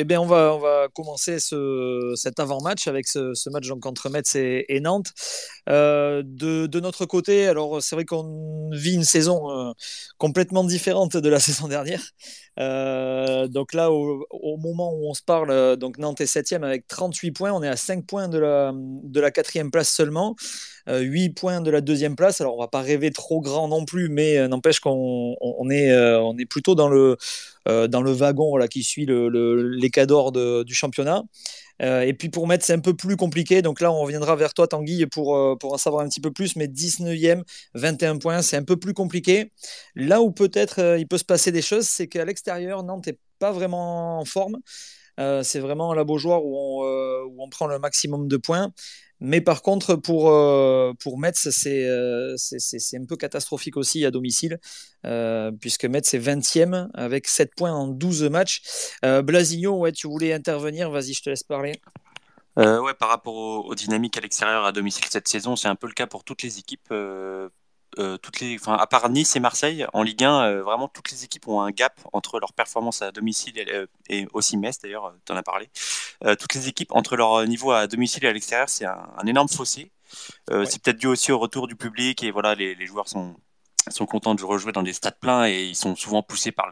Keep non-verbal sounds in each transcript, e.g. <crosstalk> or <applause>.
Eh bien, on va, on va commencer ce, cet avant-match avec ce, match donc, entre Metz et, Nantes. Euh, de, de, notre côté, alors c'est vrai qu'on vit une saison euh, complètement différente de la <laughs> saison dernière. Euh, donc là, au, au, moment où on se parle, donc Nantes est 7 avec 38 points. On est à 5 points de la, de la quatrième place seulement. 8 points de la deuxième place. Alors, on va pas rêver trop grand non plus, mais n'empêche qu'on on est, on est plutôt dans le, dans le wagon voilà, qui suit le, le, du championnat. Euh, et puis pour mettre, c'est un peu plus compliqué. Donc là, on reviendra vers toi, Tanguy, pour, euh, pour en savoir un petit peu plus. Mais 19e, 21 points, c'est un peu plus compliqué. Là où peut-être euh, il peut se passer des choses, c'est qu'à l'extérieur, Nantes n'est pas vraiment en forme. Euh, c'est vraiment la Beaujoire où on, euh, où on, prend le maximum de points. Mais par contre, pour, euh, pour Metz, c'est un peu catastrophique aussi à domicile, puisque Metz est 20e avec 7 points en 12 matchs. Blasigno, ouais, tu voulais intervenir, vas-y, je te laisse parler. Euh, ouais, par rapport aux, dynamiques à l'extérieur à domicile cette saison, c'est un peu le cas pour toutes les équipes. Euh, euh, toutes les, enfin, à part Nice et Marseille, en Ligue 1, euh, vraiment toutes les équipes ont un gap entre leur performance à domicile et, et aussi Metz, d'ailleurs, tu en as parlé. Euh, toutes les équipes, entre leur niveau à domicile et à l'extérieur, c'est un, un, énorme fossé. Ouais. C'est peut-être dû aussi au retour du public et voilà, les, les, joueurs sont, sont contents de rejouer dans des stades pleins et ils sont souvent poussés par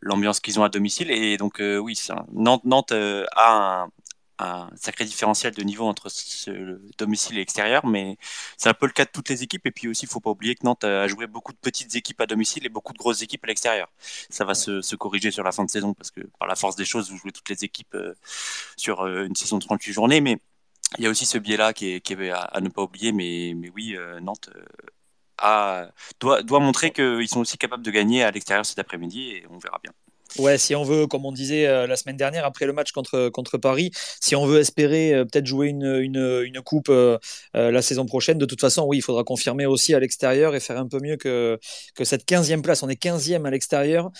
l'ambiance qu'ils ont à domicile. Et donc, oui, Nantes, Nantes a un, un sacré différentiel de niveau entre ce, le domicile et l'extérieur, mais c'est un peu le cas de toutes les équipes. Et puis aussi, il faut pas oublier que Nantes a joué beaucoup de petites équipes à domicile et beaucoup de grosses équipes à l'extérieur. Ça va se, se, corriger sur la fin de saison parce que par la force des choses, vous jouez toutes les équipes euh, sur euh, une saison de 38 journées, mais il y a aussi ce biais-là qui est, qui est à, à, ne pas oublier. Mais, mais oui, euh, Nantes a, doit, doit montrer qu'ils sont aussi capables de gagner à l'extérieur cet après-midi et on verra bien. Ouais, si on veut, comme on disait euh, la semaine dernière après le match contre, contre Paris, si on veut espérer euh, peut-être jouer une, une, une coupe euh, la saison prochaine, de toute façon, oui, il faudra confirmer aussi à l'extérieur et faire un peu mieux que, que cette 15e place. On est 15e à l'extérieur,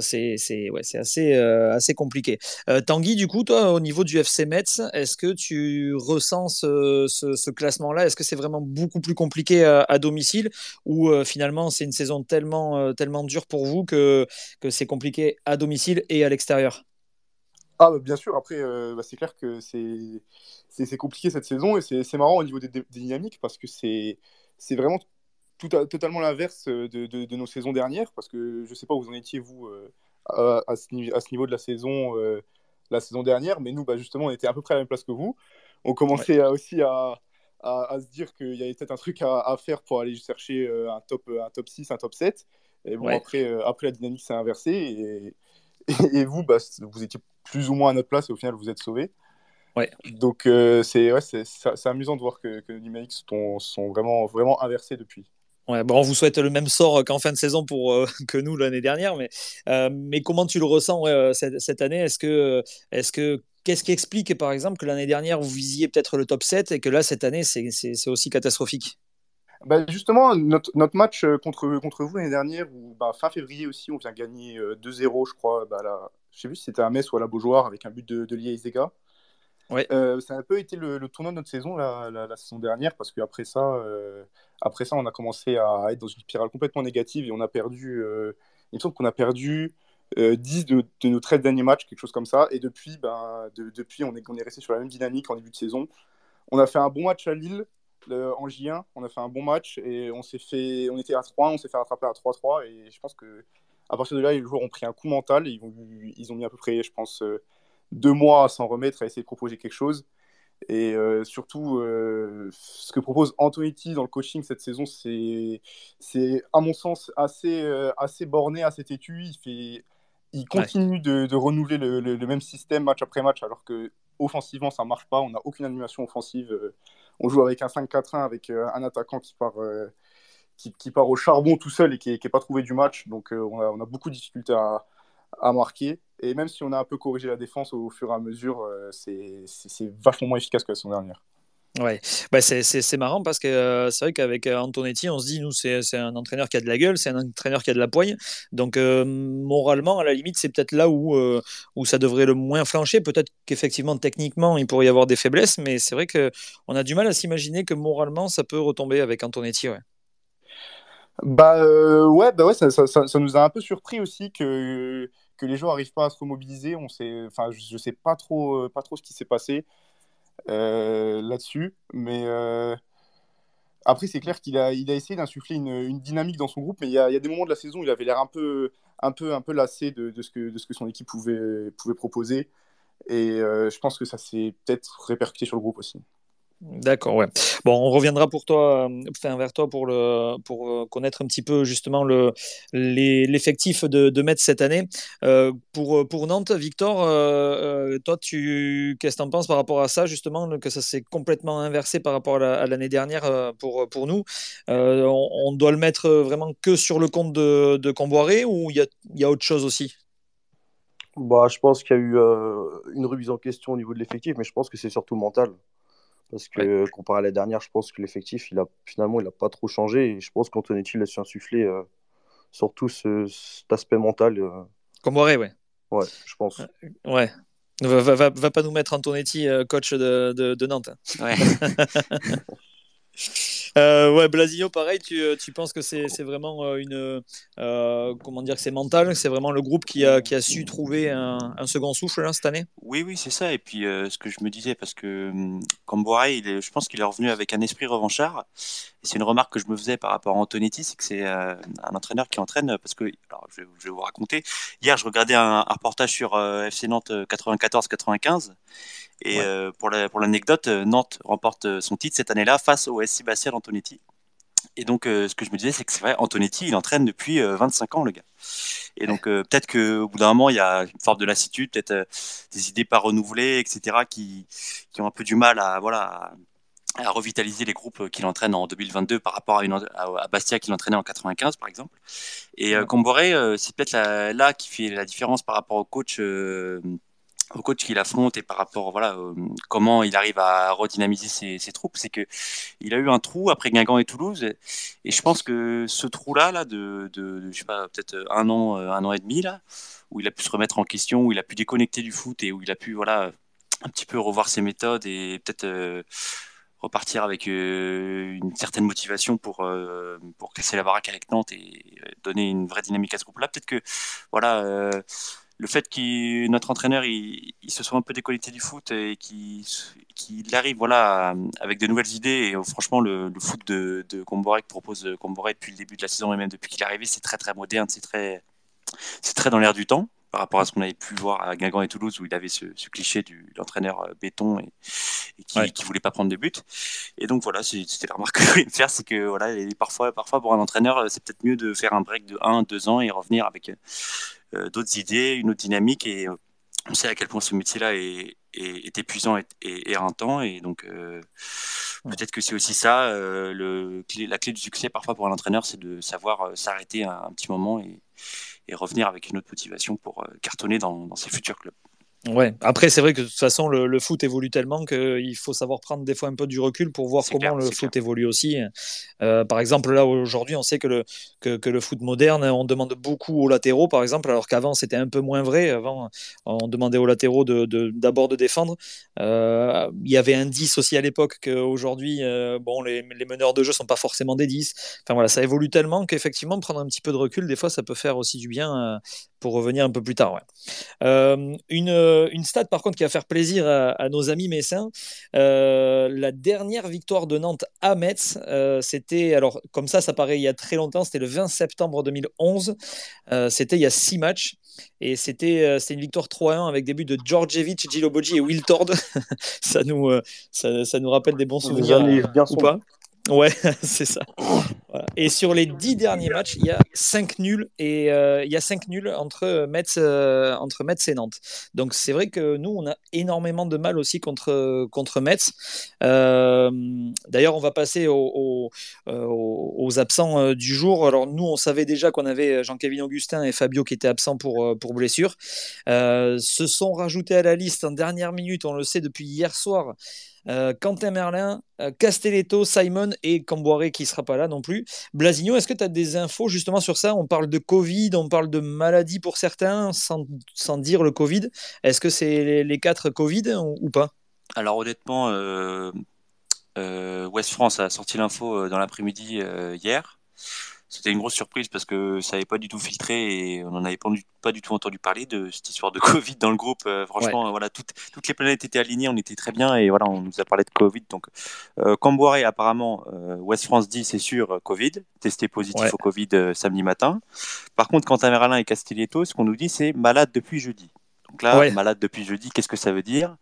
c'est ouais, assez, assez compliqué. Tanguy, du coup, toi, au niveau du FC Metz, est-ce que tu ressens ce, classement-là? Est-ce que c'est vraiment beaucoup plus compliqué à, à domicile? Ou finalement c'est une saison tellement, tellement dure pour vous que, que c'est compliqué à domicile et à l'extérieur. Ah bah bien sûr, après euh, bah, c'est clair que c'est compliqué cette saison et c'est marrant au niveau des, des, dynamiques parce que c'est vraiment tout à, totalement l'inverse de, de, de, nos saisons dernières parce que je sais pas où vous en étiez vous euh, à, à, ce, à, ce, niveau de la saison euh, la saison dernière mais nous bah, justement on était à peu près à la même place que vous. On commençait ouais. aussi à, à, se dire qu'il y avait peut-être un truc à, faire pour aller chercher un top, un top 6, un top 7 et bon, ouais. après, euh, après, la dynamique s'est inversée et, et, et, vous, bah, vous étiez plus ou moins à notre place et au final, vous êtes sauvés. Ouais. Donc, euh, c'est ouais, amusant de voir que, que les dynamiques sont, sont, vraiment, vraiment inversées depuis. Ouais, bon, on vous souhaite le même sort qu'en fin de saison pour euh, <laughs> que nous l'année dernière, mais, euh, mais comment tu le ressens ouais, cette, cette, année? Est-ce que, est-ce que qu'est-ce qui explique par exemple que l'année dernière vous visiez peut-être le top 7 et que là cette année c'est aussi catastrophique? Bah justement, notre, notre, match contre, contre vous l'année dernière, où bah, fin février aussi, on vient gagner 2-0, je crois. Bah, là, je sais plus si c'était à Metz ou à la Beaujoire, avec un but de, de Lia Isega. Ouais. Euh, ça a un peu été le, le, tournant de notre saison la, la, la saison dernière, parce qu'après ça, euh, après ça, on a commencé à être dans une spirale complètement négative et on a perdu, euh, il me semble qu'on a perdu 10 de, de, nos 13 derniers matchs, quelque chose comme ça. Et depuis, ben, de, depuis on, est, on est resté sur la même dynamique en début de saison. On a fait un bon match à Lille, le, en J1, on a fait un bon match et on s'est fait, on était à 3, on s'est fait rattraper à 3-3 et je pense que à partir de là, les joueurs ont pris un coup mental. Ils ont, ils ont mis à peu près, je pense, deux mois à s'en remettre, à essayer de proposer quelque chose. Et euh, surtout, euh, ce que propose Antonetti dans le coaching cette saison, c'est, c'est à mon sens assez, euh, assez borné, assez têtu. Il, fait, il continue ouais. de, de, renouveler le, le, le, même système match après match, alors que offensivement, ça marche pas. On n'a aucune animation offensive on joue avec un 5-4-1 avec euh, un attaquant qui part, euh, qui, part au charbon tout seul et qui n'est pas trouvé du match. Donc euh, on a, beaucoup de difficultés à, à, marquer. Et même si on a un peu corrigé la défense au fur et à mesure, c'est vachement moins efficace que la saison dernière. Ouais, bah c'est marrant parce que euh, c'est vrai qu'avec Antonetti, on se dit, nous, c'est un entraîneur qui a de la gueule, c'est un entraîneur qui a de la poigne. Donc, euh, moralement, à la limite, c'est peut-être là où, euh, où ça devrait le moins flancher. Peut-être qu'effectivement, techniquement, il pourrait y avoir des faiblesses, mais c'est vrai qu'on a du mal à s'imaginer que moralement, ça peut retomber avec Antonetti. Ouais. Bah, ouais, bah ouais ça, ça, nous a un peu surpris aussi que que les joueurs n'arrivent pas à se remobiliser. On sait, je ne sais pas trop, pas trop ce qui s'est passé là-dessus. Mais après, c'est clair qu'il a, il a essayé d'insuffler une, dynamique dans son groupe, mais il y, a, des moments de la saison où il avait l'air un peu, un peu, un peu lassé de, de, ce que, de ce que son équipe pouvait, pouvait proposer. Et je pense que ça s'est peut-être répercuté sur le groupe aussi. D'accord, ouais. Bon, on reviendra pour toi, euh, enfin, vers toi pour, le, pour euh, connaître un petit peu justement le, l'effectif de, de cette année. Euh, pour, pour Nantes, Victor, toi, tu, qu'est-ce que tu en penses par rapport à ça, justement, que ça s'est complètement inversé par rapport à, l'année dernière pour, pour nous? On, doit le mettre vraiment que sur le compte de, de Comboiré ou il y a, y a autre chose aussi? Bah, Je pense qu'il y a eu une remise en question au niveau de l'effectif, mais je pense que c'est surtout mental. Parce que comparé à la dernière, je pense que l'effectif, il a, finalement, il n'a pas trop changé. Et je pense qu'Antonetti l'a su insuffler euh, surtout ce, cet aspect mental. Euh. Comme ouais. Ouais, je pense. Ouais. Va, va, va, pas nous mettre Antonetti euh, coach de, de, de Nantes. Hein. Ouais. <laughs> Euh, ouais, Blasio, pareil, tu, euh, tu penses que c'est vraiment euh, une. comment dire c'est mental C'est vraiment le groupe qui a, qui a su trouver un, second souffle là, cette année? Oui, oui, c'est ça. Et puis, ce que je me disais, parce que comme il est, je pense qu'il est revenu avec un esprit revanchard. Et c'est une remarque que je me faisais par rapport à Antonetti, c'est que c'est un entraîneur qui entraîne. Parce que, je, vais vous raconter. Hier, je regardais un reportage sur FC Nantes 94-95. Et euh, pour l'anecdote, euh, Nantes remporte euh, son titre cette année-là face au SC Bastia d'Antonetti. Et donc, ce que je me disais, c'est que c'est vrai, Antonetti, il entraîne depuis 25 ans, le gars. Et donc, peut-être qu'au bout d'un moment, il y a une forme de lassitude, peut-être des idées pas renouvelées, etc., qui, qui, ont un peu du mal à, voilà, à, revitaliser les groupes qu'il entraîne en 2022 par rapport à, une, à, Bastia qu'il entraînait en 95, par exemple. Et Comboré, c'est peut-être là, là, qui fait la différence par rapport au coach au coach qu'il affronte et par rapport voilà euh, comment il arrive à redynamiser ses, troupes, c'est que il a eu un trou après Guingamp et Toulouse et, je pense que ce trou là là de, je sais pas peut-être un an un an et demi là où il a pu se remettre en question, où il a pu déconnecter du foot et où il a pu voilà un petit peu revoir ses méthodes et peut-être euh, repartir avec euh, une certaine motivation pour, pour casser la baraque avec Nantes et donner une vraie dynamique à ce groupe-là. Peut-être que voilà, le fait que notre entraîneur il, se soit un peu déconnecté du foot et qu'il arrive voilà avec de nouvelles idées. Et franchement le, foot de, de que propose Comboré depuis le début de la saison et même depuis qu'il est arrivé c'est très très moderne c'est très c'est très dans l'air du temps par rapport à ce qu'on avait pu voir à Guingamp et Toulouse où il avait ce, cliché de l'entraîneur euh, béton et, qui, ne voulait pas prendre de but et donc voilà c'était la remarque <laughs> que je voulais me faire c'est que voilà parfois parfois pour un entraîneur c'est peut-être mieux de faire un break de 1 2 ans et revenir avec euh, d'autres idées, une autre dynamique. Et euh, on sait à quel point ce métier-là est, est, épuisant et, et, éreintant. Et donc, euh, peut-être que c'est aussi ça, le, la clé du succès parfois pour un entraîneur, c'est de savoir s'arrêter un, petit moment et, et, revenir avec une autre motivation pour cartonner dans, dans ses futurs clubs. Ouais. Après, c'est vrai que de toute façon, le, foot évolue tellement qu'il faut savoir prendre des fois un peu du recul pour voir comment le foot évolue aussi. Euh, par exemple, là, aujourd'hui, on sait que le, que, que, le foot moderne, on demande beaucoup aux latéraux, par exemple, alors qu'avant, c'était un peu moins vrai. Avant, on demandait aux latéraux d'abord de, défendre. Euh, il y avait un 10 aussi à l'époque qu'aujourd'hui, euh, bon, les, les, meneurs de jeu sont pas forcément des 10. Enfin, voilà, ça évolue tellement qu'effectivement, prendre un petit peu de recul, des fois, ça peut faire aussi du bien pour revenir un peu plus tard. Ouais. une euh, une stat par contre qui va faire plaisir à, nos amis messins. Euh, la dernière victoire de Nantes à Metz, euh, c'était, alors comme ça, ça paraît il y a très longtemps, c'était le 20 septembre 2011. c'était il y a six matchs. Et c'était une victoire 3-1 avec des buts de Djordjevic, Giloboji et Will Tord. <laughs> ça, nous, ça, ça, nous rappelle des bons souvenirs. Bien, ou pas? Ouais, <laughs> c'est ça. Et sur les dix derniers matchs, il y a cinq nuls et euh, il y a cinq nuls entre Metz, euh, entre Metz et Nantes. Donc c'est vrai que nous, on a énormément de mal aussi contre, contre Metz. Euh, d'ailleurs, on va passer aux, absents du jour. Alors nous, on savait déjà qu'on avait Jean-Kévin Augustin et Fabio qui étaient absents pour, pour blessure. se sont rajoutés à la liste en dernière minute, on le sait depuis hier soir. Euh, Quentin Merlin, euh, Castelletto, Simon et Camboiré qui ne sera pas là non plus. Blasigno, est-ce que tu as des infos justement sur ça? On parle de Covid, on parle de maladie pour certains, sans, dire le Covid. Est-ce que c'est les, quatre Covid ou, pas? Alors honnêtement, euh, West France a sorti l'info dans l'après-midi hier. C'était une grosse surprise parce que ça n'avait pas du tout filtré et on n'en avait pas du, pas du, tout entendu parler de cette histoire de <laughs> Covid dans le groupe. Euh, franchement, voilà, toutes, toutes les planètes étaient alignées, on était très bien et voilà, on nous a parlé de Covid. Donc, euh, Camboiré, apparemment, euh, West France dit c'est sûr Covid, testé positif au Covid samedi matin. Par contre, quant à Merlin et Castelletto, ce qu'on nous dit c'est malade depuis jeudi. Donc là, malade depuis jeudi, qu'est-ce que ça veut dire?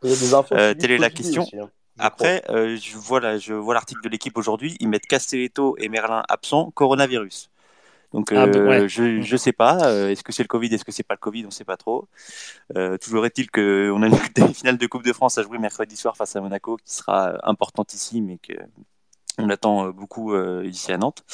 Telle est la question. Hein. Après, euh, je vois, je vois l'article de l'équipe aujourd'hui, ils mettent Castelletto et Merlin absents, coronavirus. Donc, ah, bah, euh, je ne sais pas. Euh, est-ce que c'est le Covid Est-ce que c'est pas le Covid On ne sait pas trop. toujours est-il qu'on a une <laughs> finale de Coupe de France à jouer mercredi soir face à Monaco qui sera importante ici, mais qu'on attend beaucoup ici à Nantes.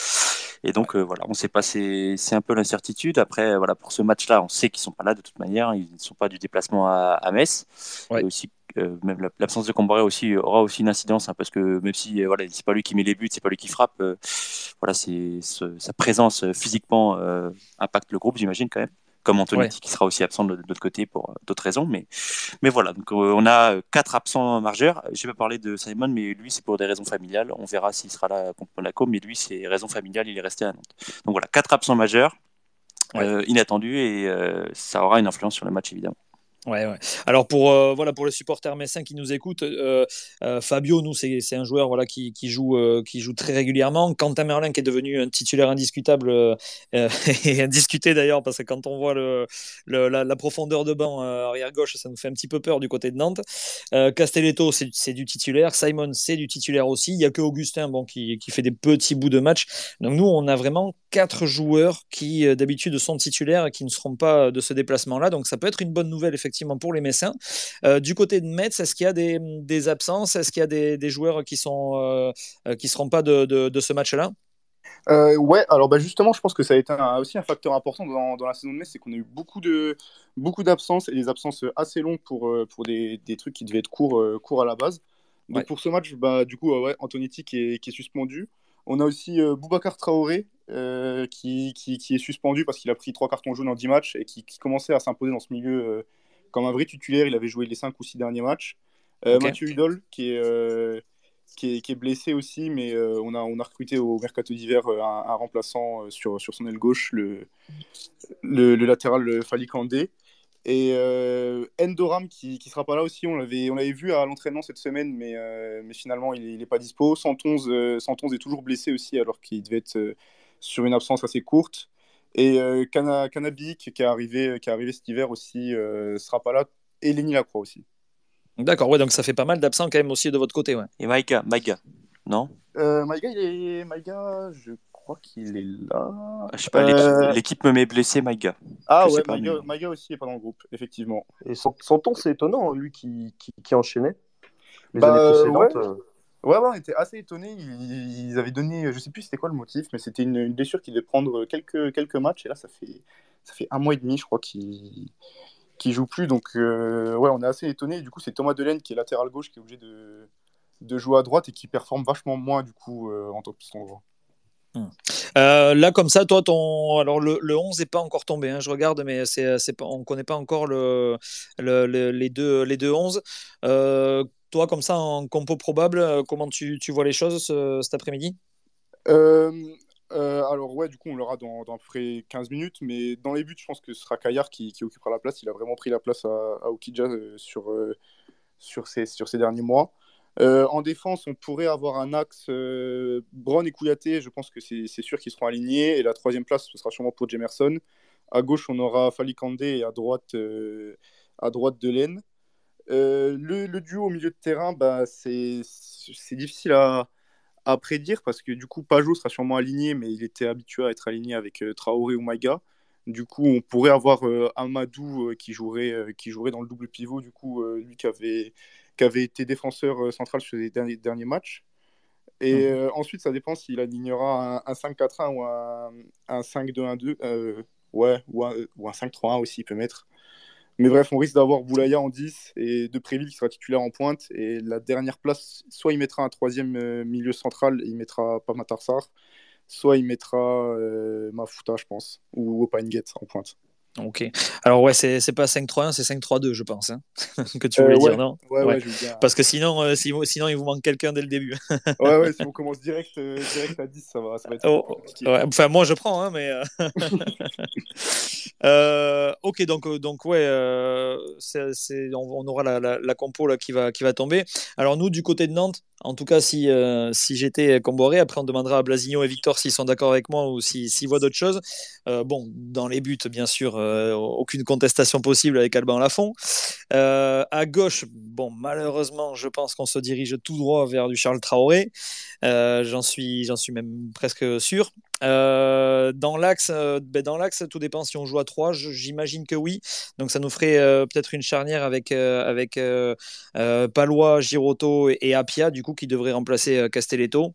Et donc voilà, on ne sait pas, c'est un peu l'incertitude. Après, voilà, pour ce match-là, on sait qu'ils ne sont pas là de toute manière. Ils ne sont pas du déplacement à, à Metz. Et aussi euh, même l'absence de Comboré aussi aura aussi une incidence hein, parce que même si euh, voilà c'est pas lui qui met les buts c'est pas lui qui frappe euh, voilà c'est sa présence physiquement impacte le groupe j'imagine quand même comme Anthony qui sera aussi absent de, l'autre côté pour d'autres raisons mais mais voilà. Donc on a quatre absents majeurs. Je vais pas parler de Simon mais lui c'est pour des raisons familiales. On verra s'il sera là contre Monaco mais lui c'est raison familiale il est resté à Nantes. Donc voilà quatre absents majeurs inattendus et ça aura une influence sur le match évidemment Ouais. Alors pour euh, voilà pour les supporters messins qui nous écoutent, euh, euh, Fabio, nous c'est un joueur voilà qui, qui joue qui joue très régulièrement. Quentin Merlin qui est devenu un titulaire indiscutable <laughs> et indiscuté d'ailleurs parce que quand on voit le, la, profondeur de banc arrière gauche, ça nous fait un petit peu peur du côté de Nantes. Castelletto c'est du titulaire, Simon c'est du titulaire aussi. Il y a que Augustin bon qui, qui fait des petits bouts de match. Donc nous on a vraiment quatre joueurs qui d'habitude sont titulaires et qui ne seront pas de ce déplacement là. Donc ça peut être une bonne nouvelle effectivement effectivement pour les Messins. Euh, du côté de Metz, est-ce qu'il y a des, absences? Est-ce qu'il y a des, joueurs qui sont euh, euh, qui seront pas de, ce match-là? Ouais, alors bah justement, je pense que ça a été aussi un facteur important dans, la saison de Metz, c'est qu'on a eu beaucoup de beaucoup d'absences et des absences assez longues pour, pour des, trucs qui devaient être courts, courts à la base. Donc pour ce match, bah, du coup, ouais, Antonetti qui est, qui est suspendu. On a aussi Boubacar Traoré qui, qui, est suspendu parce qu'il a pris trois cartons jaunes en 10 matchs et qui, qui commençait à s'imposer dans ce milieu comme un vrai titulaire. Il avait joué les 5 ou 6 derniers matchs. Euh, Mathieu Hudol, qui est, euh, qui est, qui, est, blessé aussi, mais euh, on, a, on a recruté au mercato d'hiver un, remplaçant sur, sur son aile gauche, le, le, latéral Fali Kandé. Et Endoram qui ne sera pas là aussi, on l'avait, on l'avait vu à l'entraînement cette semaine, mais, mais finalement il n'est pas dispo. 111, 111 est toujours blessé aussi alors qu'il devait être sur une absence assez courte. Et euh, qui est arrivé, qui est arrivé cet hiver aussi, euh, sera pas là. Et Lenny Lacroix aussi. D'accord, ouais, donc ça fait pas mal d'absents quand même aussi de votre côté. Ouais. Et Maïga, Maïga, non? Euh, Maïga, il est... Maïga, je crois qu'il est là. Je sais pas, euh, l'équipe me met blessé, Maïga. Ah ouais, Maïga, aussi est pas dans le groupe, effectivement. Et son, ton, c'est étonnant, lui qui, qui, qui enchaînait les bah, années précédentes. Ouais. Ouais, on était assez étonnés. Ils, avaient donné, je sais plus c'était quoi le motif, mais c'était une, blessure qui devait prendre quelques, quelques matchs. Et là, ça fait, ça fait un mois et demi, je crois, qu'il qui joue plus. Donc, euh, ouais, on est assez étonnés. Du coup, c'est Thomas Delaine qui est latéral gauche qui est obligé de, de jouer à droite et qui performe vachement moins, du coup, euh, en droit. Hmm. Euh, là, comme ça, toi, ton... Alors, le, le 11 n'est pas encore tombé. Hein, je regarde, mais c'est, on ne connaît pas encore le, le, les, deux, les deux 11. Toi, comme ça, en compo probable, euh, comment tu, vois les choses cet après-midi? Euh, euh, alors ouais, du coup, on l'aura dans, dans à peu près 15 minutes, mais dans les buts, je pense que ce sera Kayar qui, occupera la place. Il a vraiment pris la place à, à Okidja sur, sur, ces, sur ces derniers mois. en défense, on pourrait avoir un axe euh, Brown et Kouyaté. Je pense que c'est sûr qu'ils seront alignés. Et la troisième place, ce sera sûrement pour Jemerson. À gauche, on aura Falikande et à droite, à droite Delaine. Euh, le, duo au milieu de terrain, bah, c'est difficile à, à, prédire parce que du coup, Pajot sera sûrement aligné, mais il était habitué à être aligné avec euh, Traoré ou Maïga. Du coup, on pourrait avoir euh, Amadou qui, jouerait, qui jouerait dans le double pivot, du coup, lui qui avait, qui avait été défenseur central sur les derniers, derniers matchs. Et mhm. ensuite, ça dépend s'il alignera un, 5-4-1 ou un, un 5-2-1-2. ouais, ou un, ou un 5-3-1 aussi, il peut mettre. Mais bref, on risque d'avoir Boulaya en 10 et de Préville qui sera titulaire en pointe. Et la dernière place, soit il mettra un troisième euh, milieu central, il mettra pas Matarsar, soit il mettra euh, Mafuta, je pense, ou Opengate en pointe. Ok. Alors ouais, c'est, pas 5-3-1, c'est 5-3-2, je pense, hein, <laughs> que tu voulais Euh, dire, non? Ouais, Ouais. ouais, je veux bien. Parce que sinon, euh, si- sinon, il vous manque quelqu'un dès le début. <laughs> Ouais, ouais, si on commence direct, euh, direct à 10, ça va, ça va être Oh, ouais, enfin, moi, je prends, hein, mais. euh, <laughs> euh, ok, donc, euh, donc ouais, euh, on, on aura la, la, la compo là, qui, va, qui va tomber. Alors, nous, du côté de Nantes, en tout cas, si, euh, si j'étais Comboré, après, on demandera à Blasigno et Victor s'ils sont d'accord avec moi ou s'ils s'ils voient d'autres choses. Euh, bon, dans les buts, bien sûr, euh, aucune contestation possible avec Alban Lafont. Euh, à gauche, bon, malheureusement, je pense qu'on se dirige tout droit vers du Charles Traoré. Euh, j'en suis, j'en suis même presque sûr. Euh, dans l'axe, ben dans l'axe, tout dépend si on joue à 3 J'imagine que oui. Donc ça nous ferait peut-être une charnière avec avec Palois, Giroto et, et Apia, du coup, qui devrait remplacer Castelletto.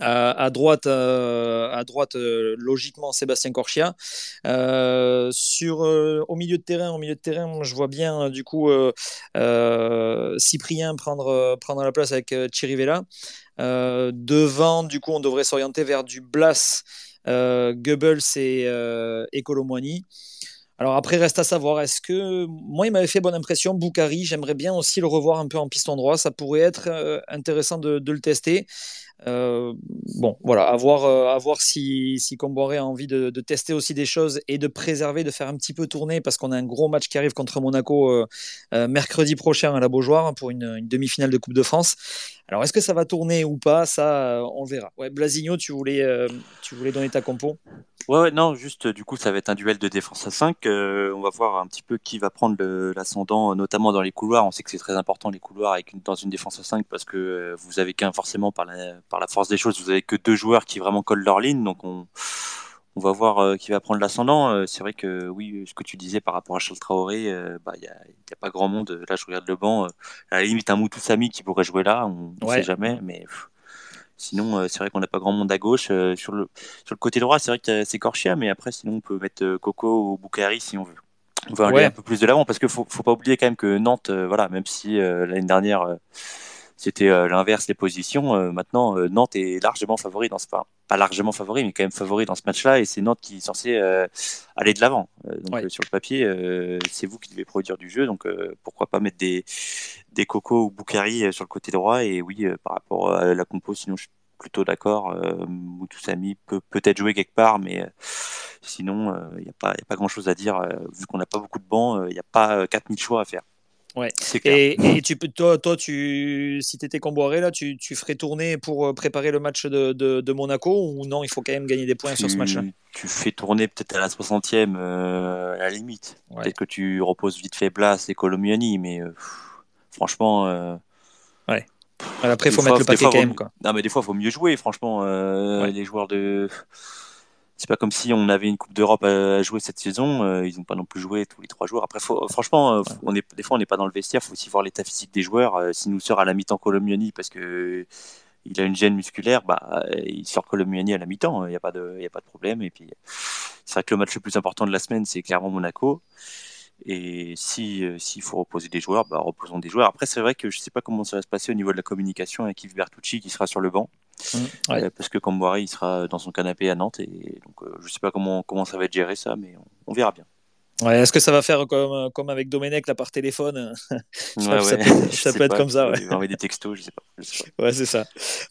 À, droite, euh, à droite euh, logiquement Sébastien Corchia. Euh, sur, au milieu de terrain, au milieu de terrain, je vois bien du coup Cyprien prendre, prendre la place avec Chirivella. Euh, devant, du coup, on devrait s'orienter vers du Blas, Goebbels et, et Colomboigny. Alors après, reste à savoir, est-ce que moi, il m'avait fait bonne impression, Boukari, j'aimerais bien aussi le revoir un peu en piston droit, ça pourrait être intéressant de le tester. Euh, bon, voilà, à voir, euh, si, si Comboré a envie de, tester aussi des choses et de préserver, de faire un petit peu tourner, parce qu'on a un gros match qui arrive contre Monaco euh, mercredi prochain à la Beaujoire pour une, demi-finale de Coupe de France. Alors, est-ce que ça va tourner ou pas? Ça, on verra. Ouais, Blasigno, tu voulais, tu voulais donner ta compo? Ouais, ouais, non, juste du coup, ça va être un duel de défense à 5. Euh, on va voir un petit peu qui va prendre l'ascendant, notamment dans les couloirs. On sait que c'est très important les couloirs avec dans une défense à 5 parce que vous avez qu'un forcément par la, la force des choses, vous avez que deux joueurs qui vraiment collent leur ligne. Donc on, on va voir euh, qui va prendre l'ascendant. Euh, c'est vrai que oui, ce que tu disais par rapport à Charles Traoré, euh, bah il y a, il y a pas grand monde. Là, je regarde le banc. euh, à la limite, un Moutou Sami qui pourrait jouer là. On ne Ouais. sait jamais, mais. pff, Sinon, euh, c'est vrai qu'on n'a pas grand monde à gauche. Euh, sur, le, sur le côté droit, c'est vrai que c'est Corchia, mais après, sinon, on peut mettre euh, Coco ou Boukari si on veut. On va aller Ouais. un peu plus de l'avant parce qu'il faut, faut pas oublier quand même que Nantes, euh, voilà, même si euh, l'année dernière euh, c'était euh, l'inverse les positions, euh, maintenant euh, Nantes est largement favori dans ce, enfin, pas largement favori, mais quand même favori dans ce match-là, et c'est Nantes qui est censé aller de l'avant. Donc Ouais. sur le papier, c'est vous qui devez produire du jeu, donc pourquoi pas mettre des des Coco ou Boukari sur le côté droit, et oui, par rapport à la compo, sinon je suis plutôt d'accord. Euh, Moutoussamy peut peut-être jouer quelque part, mais euh, sinon, il n'y a, pas- a pas grand-chose à dire. vu qu'on n'a pas beaucoup de bancs, il n'y a pas euh, 4000 choix à faire. Ouais. Et, et tu peux, toi, toi tu, si tu étais Comboiré, là, tu, tu ferais tourner pour euh, préparer le match de, de, de Monaco ou non, il faut quand même gagner des points sur ce match-là? Tu fais tourner peut-être à la 60e, euh, à la limite. Ouais. Peut-être que tu reposes vite fait Blas et Colomiani, mais euh, franchement. euh, Après, il faut mettre le paquet fois, quand même. Quoi. Non, mais des fois, il faut mieux jouer, franchement. Ouais. Les joueurs de. C'est pas comme si on avait une Coupe d'Europe à jouer cette saison. euh, ils n'ont pas non plus joué tous les trois jours. Après, faut, franchement, euh, faut- on est, des fois, on n'est pas dans le vestiaire. Il faut aussi voir l'état physique des joueurs. Euh, S'il nous sort à la mi-temps Colomiani parce que il a une gêne musculaire, bah, il sort Colomiani à la mi-temps. Il n'y a, pas de- y a pas de problème. Et puis, c'est vrai que le match le plus important de la semaine, c'est clairement Monaco. Et si euh, s'il faut reposer des joueurs, bah, reposons des joueurs. Après, c'est vrai que je sais pas comment ça va se passer au niveau de la communication avec Yves Bertucci qui sera sur le banc. Mmh, ouais. Euh, parce que Camboire, il sera dans son canapé à Nantes. Et donc, euh, je sais pas comment, comment ça va être géré, ça, mais on, on verra bien. Ouais, Est-ce que ça va faire comme, comme avec Domenech là, par téléphone? <laughs> Ça- ça peut- <laughs> ça être pas, comme ça, ouais. Il va envoyer des textos, je sais pas. Je sais pas. Ouais, c'est ça.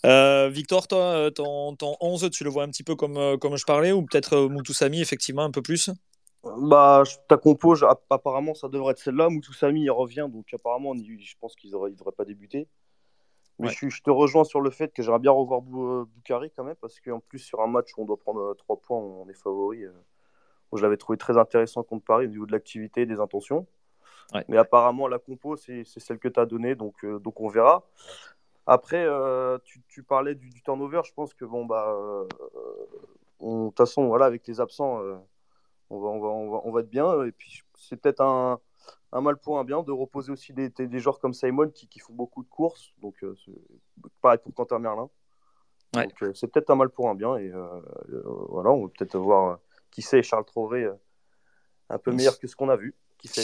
Euh, Victor, toi, ton, ton 11, tu le vois un petit peu comme, comme je parlais ou peut-être Moutoussamy, effectivement, un peu plus? Bah, ta compo, apparemment, ça devrait être celle-là. Moutoussamy, il revient, donc apparemment, je pense qu'il ne devrait pas débuter. Mais Ouais. je, je te rejoins sur le fait que j'aimerais bien revoir Bou- euh, Boukari quand même, parce qu'en plus, sur un match où on doit prendre euh, 3 points, on est favori. euh, je l'avais trouvé très intéressant contre Paris au niveau de l'activité et des intentions. Ouais. Mais apparemment, la compo, c'est celle que tu as donnée, donc, euh, donc on verra. Après, euh, tu, tu parlais du, du turnover, je pense que, bon, bah, euh, de toute façon, voilà, avec les absents, euh, on, va, on, va, on, va, on va être bien. Et puis, c'est peut-être un, un mal pour un bien de reposer aussi des, des, des joueurs comme Simon qui, qui font beaucoup de courses. Donc, euh, pareil pour Quentin Merlin. Ouais. Donc, euh, c'est peut-être un mal pour un bien. Et euh, voilà, on va peut-être voir, qui sait, Charles Traoré euh, un peu meilleur que ce qu'on a vu. Qui sait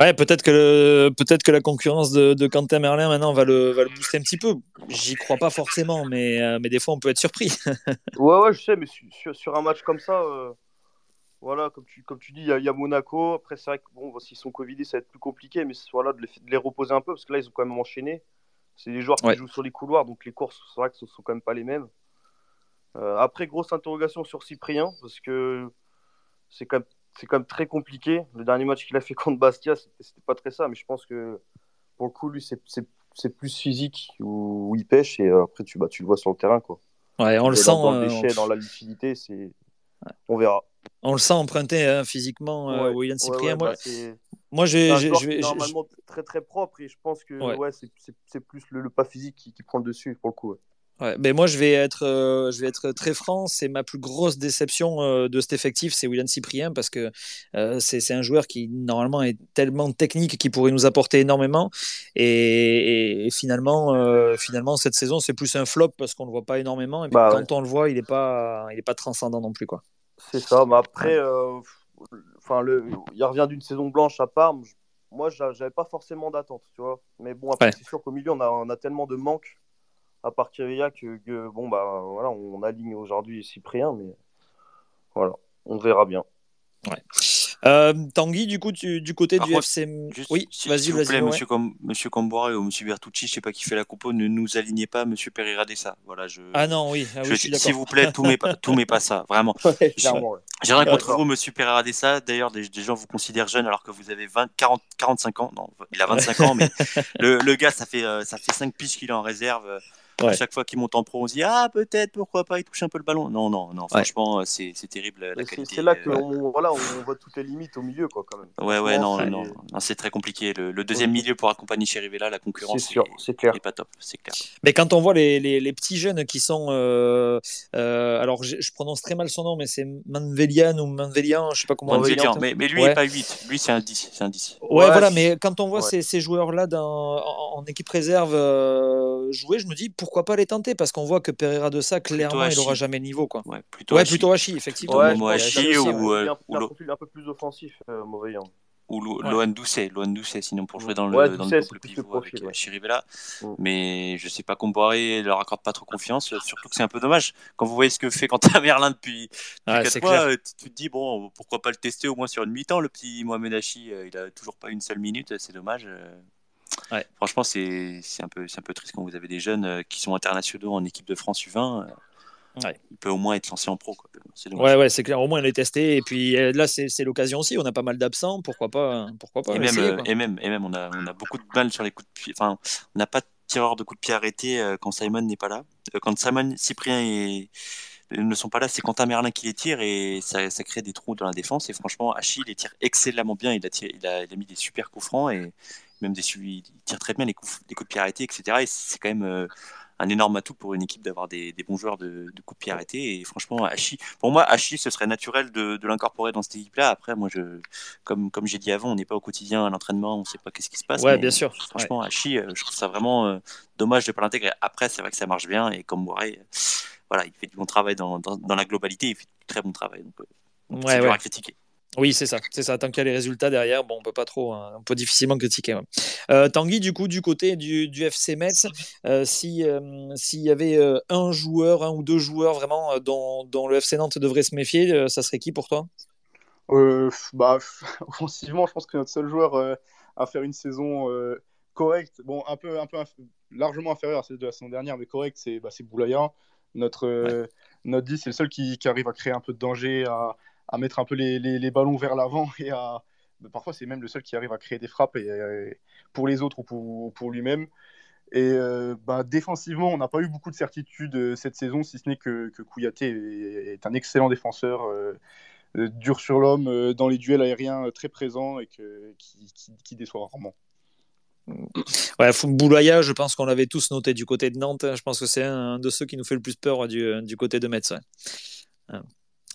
Ouais, peut-être que, le- peut-être que la concurrence de, de Quentin Merlin maintenant va le, va le booster un petit peu. J'y crois pas forcément, mais, mais des fois on peut être surpris. <laughs> Ouais, ouais, je sais, mais su- sur, sur un match comme ça, Voilà, comme tu, comme tu dis, il y, a Monaco. Après, c'est vrai que bon, s'ils sont Covidés, ça va être plus compliqué, mais voilà, de les, de les, reposer un peu, parce que là, ils ont quand même enchaîné. C'est des joueurs qui jouent sur les couloirs, donc les courses, c'est vrai que ce sont quand même pas les mêmes. Euh, après, grosse interrogation sur Cyprien, parce que c'est quand, même, quand même très compliqué. Le dernier match qu'il a fait <laughs> contre Bastia, c'était pas très ça, mais je pense que pour le coup, lui, c'est plus physique où, il pêche, et euh, après, tu, bah, tu le vois sur le terrain. Quoi. Ouais, on le sent. Dans, le euh, déchet, dans la lucidité, c'est... on verra. On le sent emprunté hein, physiquement, euh, ouais, William Cyprien. Ouais, moi, bah, moi j'ai, je normalement très très propre et je pense que ouais. c'est plus le, le, pas physique qui, qui, prend le dessus pour le coup. Ouais, mais moi je vais être, euh, je vais être très franc. C'est ma plus grosse déception euh, de cet effectif, c'est William Cyprien parce que euh, c'est un joueur qui normalement est tellement technique qui pourrait nous apporter énormément. Et, et finalement, finalement cette saison c'est plus un flop parce qu'on le voit pas énormément. Et puis, bah, quand on le voit, il est pas, il est pas transcendant non plus quoi. C'est ça. Mais après, enfin le, il revient d'une saison blanche à Parme. Moi, j'avais pas forcément d'attente, tu vois. Mais bon, après, ouais. c'est sûr qu'au milieu, on a, on a tellement de manques à part Kyria que, que, bon bah voilà on aligne aujourd'hui Cyprien mais voilà on verra bien ouais. Euh, Tanguy, du coup, tu, du côté Par du contre, FC. Juste, oui, si- vas-y, s'il vous vas-y. plaît, ouais. monsieur, Com monsieur Camboire ou monsieur Bertucci, je sais pas qui fait la compo, ne nous alignez pas monsieur Pereira Dessa. Voilà, je. Ah non, oui, ah, oui. S'il vous plaît, tout met pas, <laughs> tout met pas ça, vraiment. ouais, clairement, ouais. J'ai rien contre vous, monsieur Pereira Dessa. D'ailleurs, des, des gens vous considèrent jeune alors que vous avez 20, 40, 45 ans. Non, il a 25 ans, mais <laughs> le, le gars, ça fait, euh, ça fait 5 piges qu'il est en réserve. Euh, À Ouais. chaque fois qu'il monte en pro, on se dit Ah, peut-être, pourquoi pas, il touche un peu le ballon. Non, non, non, franchement, euh, c'est c'est terrible la c'est- qualité. c'est là que euh, on, voilà on voit toutes les limites au milieu quoi quand même Ouais, ouais, non, non, c'est- non, c'est très compliqué. Le, le deuxième Ouais. milieu pour accompagner Chérivella, la concurrence c'est sûr est- c'est clair est pas top, c'est clair. Mais quand on voit les, les, les petits jeunes qui sont. euh, euh, alors, je, je prononce très mal son nom, mais c'est Manvelian ou Manvelian, je sais pas comment on dit. Manvelian, mais, mais lui, il Ouais. n'est pas 8. Lui, c'est un 10. C'est un 10. Ouais, Ouais, voilà, mais quand on voit ouais. ces, ces joueurs-là dans- en, en équipe réserve euh, jouer, je me dis pourquoi pas les tenter? Parce qu'on voit que Pereira de ça, clairement, il Hachi. aura jamais le niveau. Quoi. Ouais, plutôt Ouais, Hachi. plutôt Hachi, effectivement. Ouais, aussi, ou, ouais, euh, il a un- ou un le- profil un peu plus offensif euh, mauvais. Ou Lo- Ouais. Lohan Doucet. Lohan Doucet, sinon pour jouer dans le, dans Doucet, le pivot avec profil, euh, ouais. Chirivella. Mm. Mais je sais pas, Comboiré leur accorde pas trop confiance. euh, Surtout que c'est un peu dommage. Quand vous voyez ce que fait Quentin <laughs> Merlin depuis, depuis Ouais, quatre c'est mois, clair. euh, tu, tu te dis, bon, pourquoi pas le tester au moins sur une mi-temps, le petit Mohamed Hachi. euh, il a toujours pas une seule minute, c'est dommage. Ouais. Franchement, c'est un, peu- un peu triste quand vous avez des jeunes euh, qui sont internationaux en équipe de France U20. euh, Ouais. Il peut au moins être lancé en pro. quoi. Ouais, ouais, c'est clair. Au moins, on les testé. Et puis euh, là, c'est l'occasion aussi. On a pas mal d'absents. Pourquoi pas, pourquoi pas Et même, essayer, et même, et même, on a, on a beaucoup de mal sur les coups de pied. Enfin, on n'a pas de tireur de coups de pied arrêtés euh, quand Simon n'est pas là. Quand Simon, Cyprien et ne sont pas là, c'est Quentin Merlin qui les tire et ça, ça crée des trous dans la défense. Et franchement, Achille les tire excellemment bien. Il a, tiré- il a, il a mis des super coups francs et même des suivis. Il tire très bien les coups, les coups de pied arrêtés, etc. Et c'est quand même euh, un énorme atout pour une équipe d'avoir des, des bons joueurs de, de coups de pied arrêtés. Et franchement, Achille, pour moi, Achille, ce serait naturel de, de l'incorporer dans cette équipe-là. Après, moi, je, comme, comme j'ai dit avant, on n'est pas au quotidien à l'entraînement, on ne sait pas qu'est-ce qui se passe. Ouais, mais bien sûr. Franchement, Hachi, euh, je trouve ça vraiment euh, dommage de ne pas l'intégrer. Après, c'est vrai que ça marche bien et comme Moiré, euh, voilà, il fait du bon travail dans, dans, dans la globalité, il fait du très bon travail. Donc, euh, donc Ouais, c'est dur ouais. à critiquer. Oui, c'est ça, c'est ça. Tant qu'il y a les résultats derrière, bon, on peut pas trop, hein, on peut difficilement critiquer. ouais. Euh, Tanguy, du coup, du côté du, du FC Metz, euh, si euh, s'il y avait euh, un joueur, un ou deux joueurs vraiment euh, dont, dont le FC Nantes devrait se méfier, euh, ça serait qui pour toi? Euh, bah, <laughs> offensivement, je pense que notre seul joueur euh, à faire une saison euh, correcte, bon, un peu, un peu inf- largement inférieure à celle de la saison dernière, mais correcte, c'est bah, c'est Boulaya. Notre, euh, notre 10, c'est le seul qui, qui arrive à créer un peu de danger, à, à mettre un peu les, les, les ballons vers l'avant et à. bah, parfois, c'est même le seul qui arrive à créer des frappes et, et pour les autres ou pour, ou pour lui-même. Et euh, bah, défensivement, on n'a pas eu beaucoup de certitude euh, cette saison, si ce n'est que, que Kouyaté est, est un excellent défenseur. euh, dur sur l'homme, dans les duels aériens très présent et que, qui, qui, qui déçoit rarement. Ouais, Boulaya, je pense qu'on l'avait tous noté du côté de Nantes. Je pense que c'est un de ceux qui nous fait le plus peur du, du côté de Metz. ouais.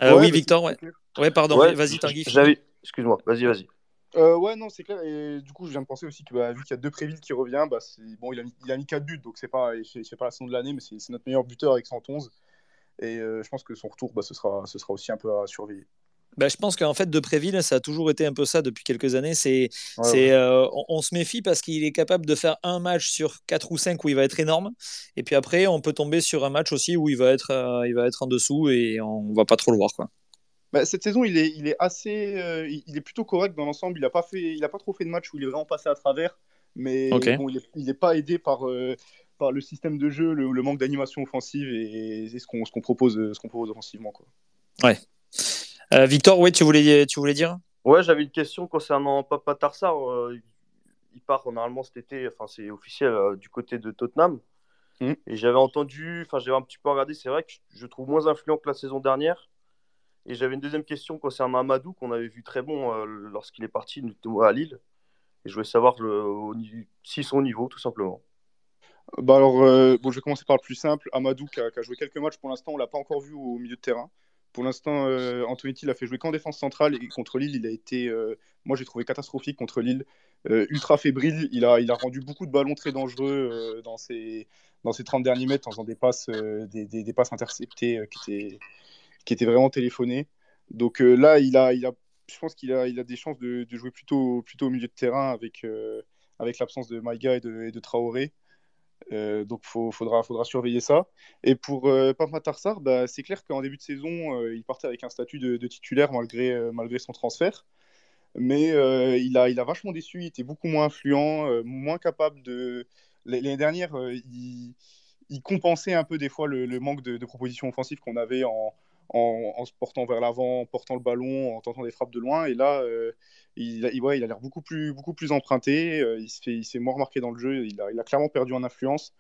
Euh, Ouais, oui, Victor, ouais. clair. Ouais, pardon, Ouais, vas-y, Tanguy. j'avais excuse-moi vas-y vas-y Euh, ouais, non, c'est clair. Et du coup, je viens de penser aussi que bah, vu qu'il y a deux Préville qui revient, bah, c'est bon, il a mis, il a mis 4 buts, donc c'est pas, il fait pas la saison de l'année, mais c'est c'est notre meilleur buteur avec 111. Et euh, je pense que son retour, bah, ce, sera, ce sera aussi un peu à surveiller. Ben, je pense qu'en fait, de Préville, ça a toujours été un peu ça depuis quelques années. C'est, Ouais, c'est, ouais. euh, on, on se méfie parce qu'il est capable de faire un match sur 4 ou 5 où il va être énorme. Et puis après, on peut tomber sur un match aussi où il va être, euh, il va être en dessous et on va pas trop le voir. Quoi. Bah, cette saison, il est, il est assez, euh, il est plutôt correct dans l'ensemble. Il n'a pas fait, il a pas trop fait de match où il est vraiment passé à travers, mais bon, il n'est pas aidé par, euh, par le système de jeu, le, manque d'animation offensive et, ce qu'on ce qu'on propose, ce qu'on propose offensivement, quoi. Ouais. Euh, Victor, oui, tu voulais, tu voulais dire? Ouais, j'avais une question concernant Papa Tarsar. il part normalement cet été, enfin c'est officiel du côté de Tottenham. Mm. Et j'avais entendu, enfin j'avais un petit peu regardé, c'est vrai que je trouve moins influent que la saison dernière. Et j'avais une deuxième question concernant Amadou, qu'on avait vu très bon euh, lorsqu'il est parti à Lille. Et je voulais savoir si son niveau, tout simplement. Bah alors, euh, bon, je vais commencer par le plus simple. Amadou, qui a, joué quelques matchs pour l'instant, on l'a pas encore vu au milieu de terrain. Pour l'instant, euh, Antonetti l'a fait jouer qu'en défense centrale et contre Lille, il a été, euh, moi j'ai trouvé catastrophique contre Lille, ultra fébrile. Il a, il a rendu beaucoup de ballons très dangereux dans ses, dans ses 30 derniers mètres en faisant des passes, des, passes interceptées qui étaient qui était vraiment téléphoné. Donc euh, là, il a, je pense qu'il a, des chances de, jouer plutôt, au milieu de terrain avec, euh, l'absence de Maïga et de, Traoré. Euh, donc il faudra, surveiller ça. Et pour Papa Tarsar, bah, c'est clair qu'en début de saison, il partait avec un statut de, titulaire malgré, son transfert. Mais il, a, vachement déçu, il était beaucoup moins influent, moins capable de... L'année dernière, il, compensait un peu des fois le, manque de propositions offensives qu'on avait en, en, se portant vers l'avant, en portant le ballon, en tentant des frappes de loin. Et là, euh, il, il, il a l'air beaucoup plus, beaucoup plus emprunté. Euh, il, s'est moins remarqué dans le jeu. Il a, clairement perdu en influence.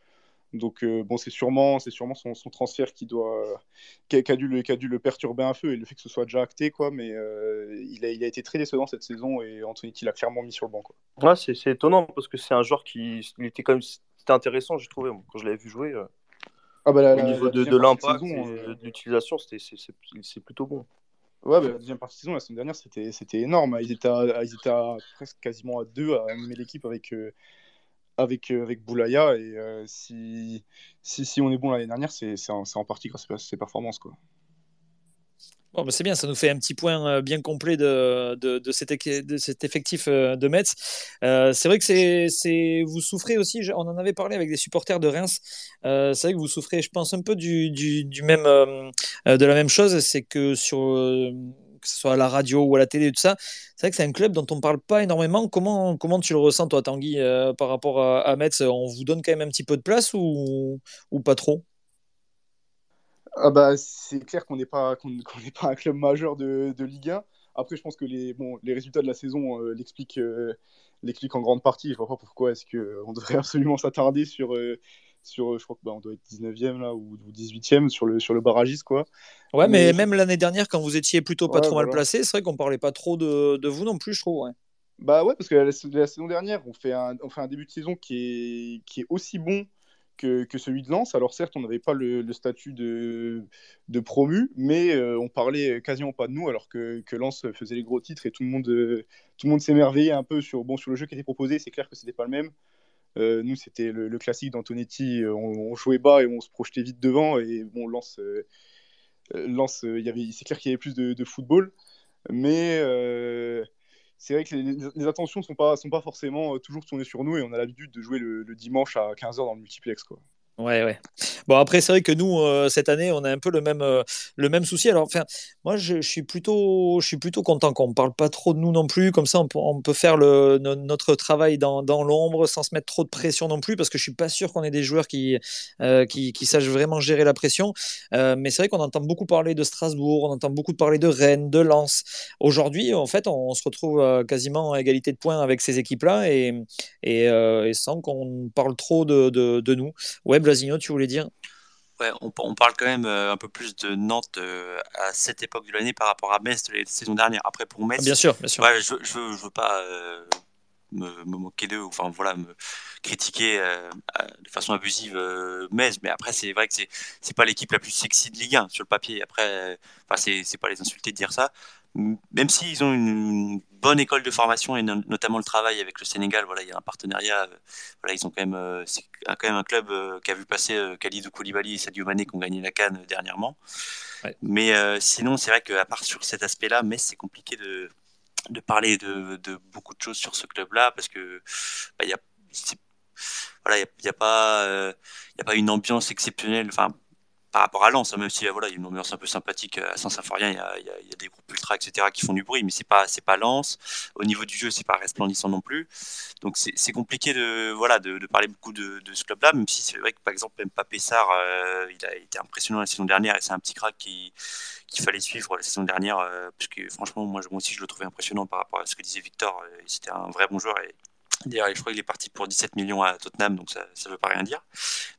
Donc euh, bon, c'est sûrement, c'est sûrement son, transfert qui doit, qui a, dû le, qui a dû le perturber un peu et le fait que ce soit déjà acté quoi. Mais il a, il a été très décevant cette saison et Anthony qui l'a clairement mis sur le banc quoi. Ouais, c'est, c'est étonnant parce que c'est un joueur qui, il était quand même, c'était intéressant, j'ai trouvé quand je l'avais vu jouer. Ah bah Au niveau de, de l'impact euh, de l'utilisation, c'est plutôt bon. Ouais, bah, la deuxième partie de saison, la semaine dernière, c'était énorme. Ils étaient, à, ils étaient à, presque quasiment à deux à animer l'équipe avec, euh, avec, euh, avec Boulaya. Et si, si, si, on est bon l'année dernière, c'est en, en, partie grâce à ses performances. Quoi. Bon, bah, c'est bien, ça nous fait un petit point euh, bien complet de, de, cet, effectif euh, de Metz. Euh, c'est vrai que c'est, vous souffrez aussi, on en avait parlé avec des supporters de Reims, c'est vrai que vous souffrez, je pense, un peu du, même, de la même chose, c'est que sur, que ce soit à la radio ou à la télé tout ça, c'est vrai que c'est un club dont on ne parle pas énormément. Comment, comment tu le ressens, toi, Tanguy, par rapport à, à Metz? On vous donne quand même un petit peu de place ou, ou pas trop? Ah bah, c'est clair qu'on n'est pas, qu'on, <laughs> pas un club majeur de, de, Ligue 1. Après, je pense que les, bon, les résultats de la saison euh, l'expliquent, euh, en grande partie. Je vois pas pourquoi est-ce qu'on <laughs> euh, devrait absolument s'attarder sur, euh, sur je crois qu'on bah, doit être 19e là, ou, 18e sur le, sur le barragiste. Quoi. Ouais, mais, même l'année dernière, quand vous étiez plutôt pas trop mal placé, c'est vrai qu'on parlait pas trop de, de, vous non plus, je trouve. Ouais. Bah ouais, parce que la, la, saison dernière, on fait, un, on fait un début de saison qui est, qui est aussi bon que, celui de Lens. Alors certes, on n'avait pas le, statut de, promu, mais euh, on parlait quasiment pas de nous, alors que, que faisait les gros titres et tout le monde, euh, tout le monde s'émerveillait un peu sur, bon, sur le jeu qui était proposé. C'est clair que c'était pas le même. Euh, nous, c'était le, classique d'Antonetti. On, jouait bas et on se projetait vite devant. Et bon, Lens, Lens c'est clair qu'il y avait plus de, de football, mais c'est vrai que les, attentions ne sont pas, sont pas forcément euh, toujours tournées sur nous et on a l'habitude de jouer le, dimanche à 15h dans le multiplex. Quoi. Ouais, ouais. Bon, après, c'est vrai que nous, euh, cette année, on a un peu le même, euh, le même souci. Alors, enfin, moi, je, suis plutôt, je suis plutôt content qu'on ne parle pas trop de nous non plus. Comme ça, on, on peut faire le, notre travail dans, dans l'ombre sans se mettre trop de pression non plus, parce que je suis pas sûr qu'on ait des joueurs qui, euh, qui, qui, sachent vraiment gérer la pression. mais c'est vrai qu'on entend beaucoup parler de Strasbourg, on entend beaucoup parler de Rennes, de Lens. Aujourd'hui, en fait, on, se retrouve quasiment à égalité de points avec ces équipes-là et, et, et sans qu'on parle trop de, de, de nous. Ouais, tu voulais dire? Ouais, on, parle quand même euh, un peu plus de Nantes euh, à cette époque de l'année par rapport à Metz de la saison dernière. Après, pour Metz, bien sûr, bien sûr. Ouais, je, je, veux pas euh, me, moquer d'eux, enfin voilà, me critiquer de façon abusive Metz, mais après, c'est vrai que c'est pas l'équipe la plus sexy de Ligue 1 sur le papier. Après, enfin, c'est pas les insulter de dire ça même s'ils ont une bonne école de formation et notamment le travail avec le Sénégal, voilà, il y a un partenariat. Euh, voilà, ils ont quand même, euh, c'est quand même un club euh, qui a vu passer Khalidou Koulibaly et Sadio Mané qui ont gagné la Cannes dernièrement. Mais sinon, c'est vrai qu'à part sur cet aspect-là, mais c'est compliqué de, de parler de, de, beaucoup de choses sur ce club-là parce que bah, il y a voilà, il n'y a, pas, il y a pas une ambiance exceptionnelle. Enfin, par rapport à Lens, hein, même si voilà, il y a une ambiance un peu sympathique à Saint-Symphorien, il, il, y a des groupes ultra, etc., qui font du bruit, mais c'est pas c'est pas Lens. Au niveau du jeu, c'est pas resplendissant non plus. Donc c'est compliqué de voilà de, parler beaucoup de, ce club-là, même si c'est vrai que par exemple même Papé Sarr, il a été impressionnant la saison dernière et c'est un petit crack qui qu'il fallait suivre la saison dernière, parce que franchement moi, moi aussi je le trouvais impressionnant par rapport à ce que disait Victor. C'était un vrai bon joueur et D'ailleurs, je crois qu'il est parti pour 17 millions à Tottenham, donc ça ne veut pas rien dire.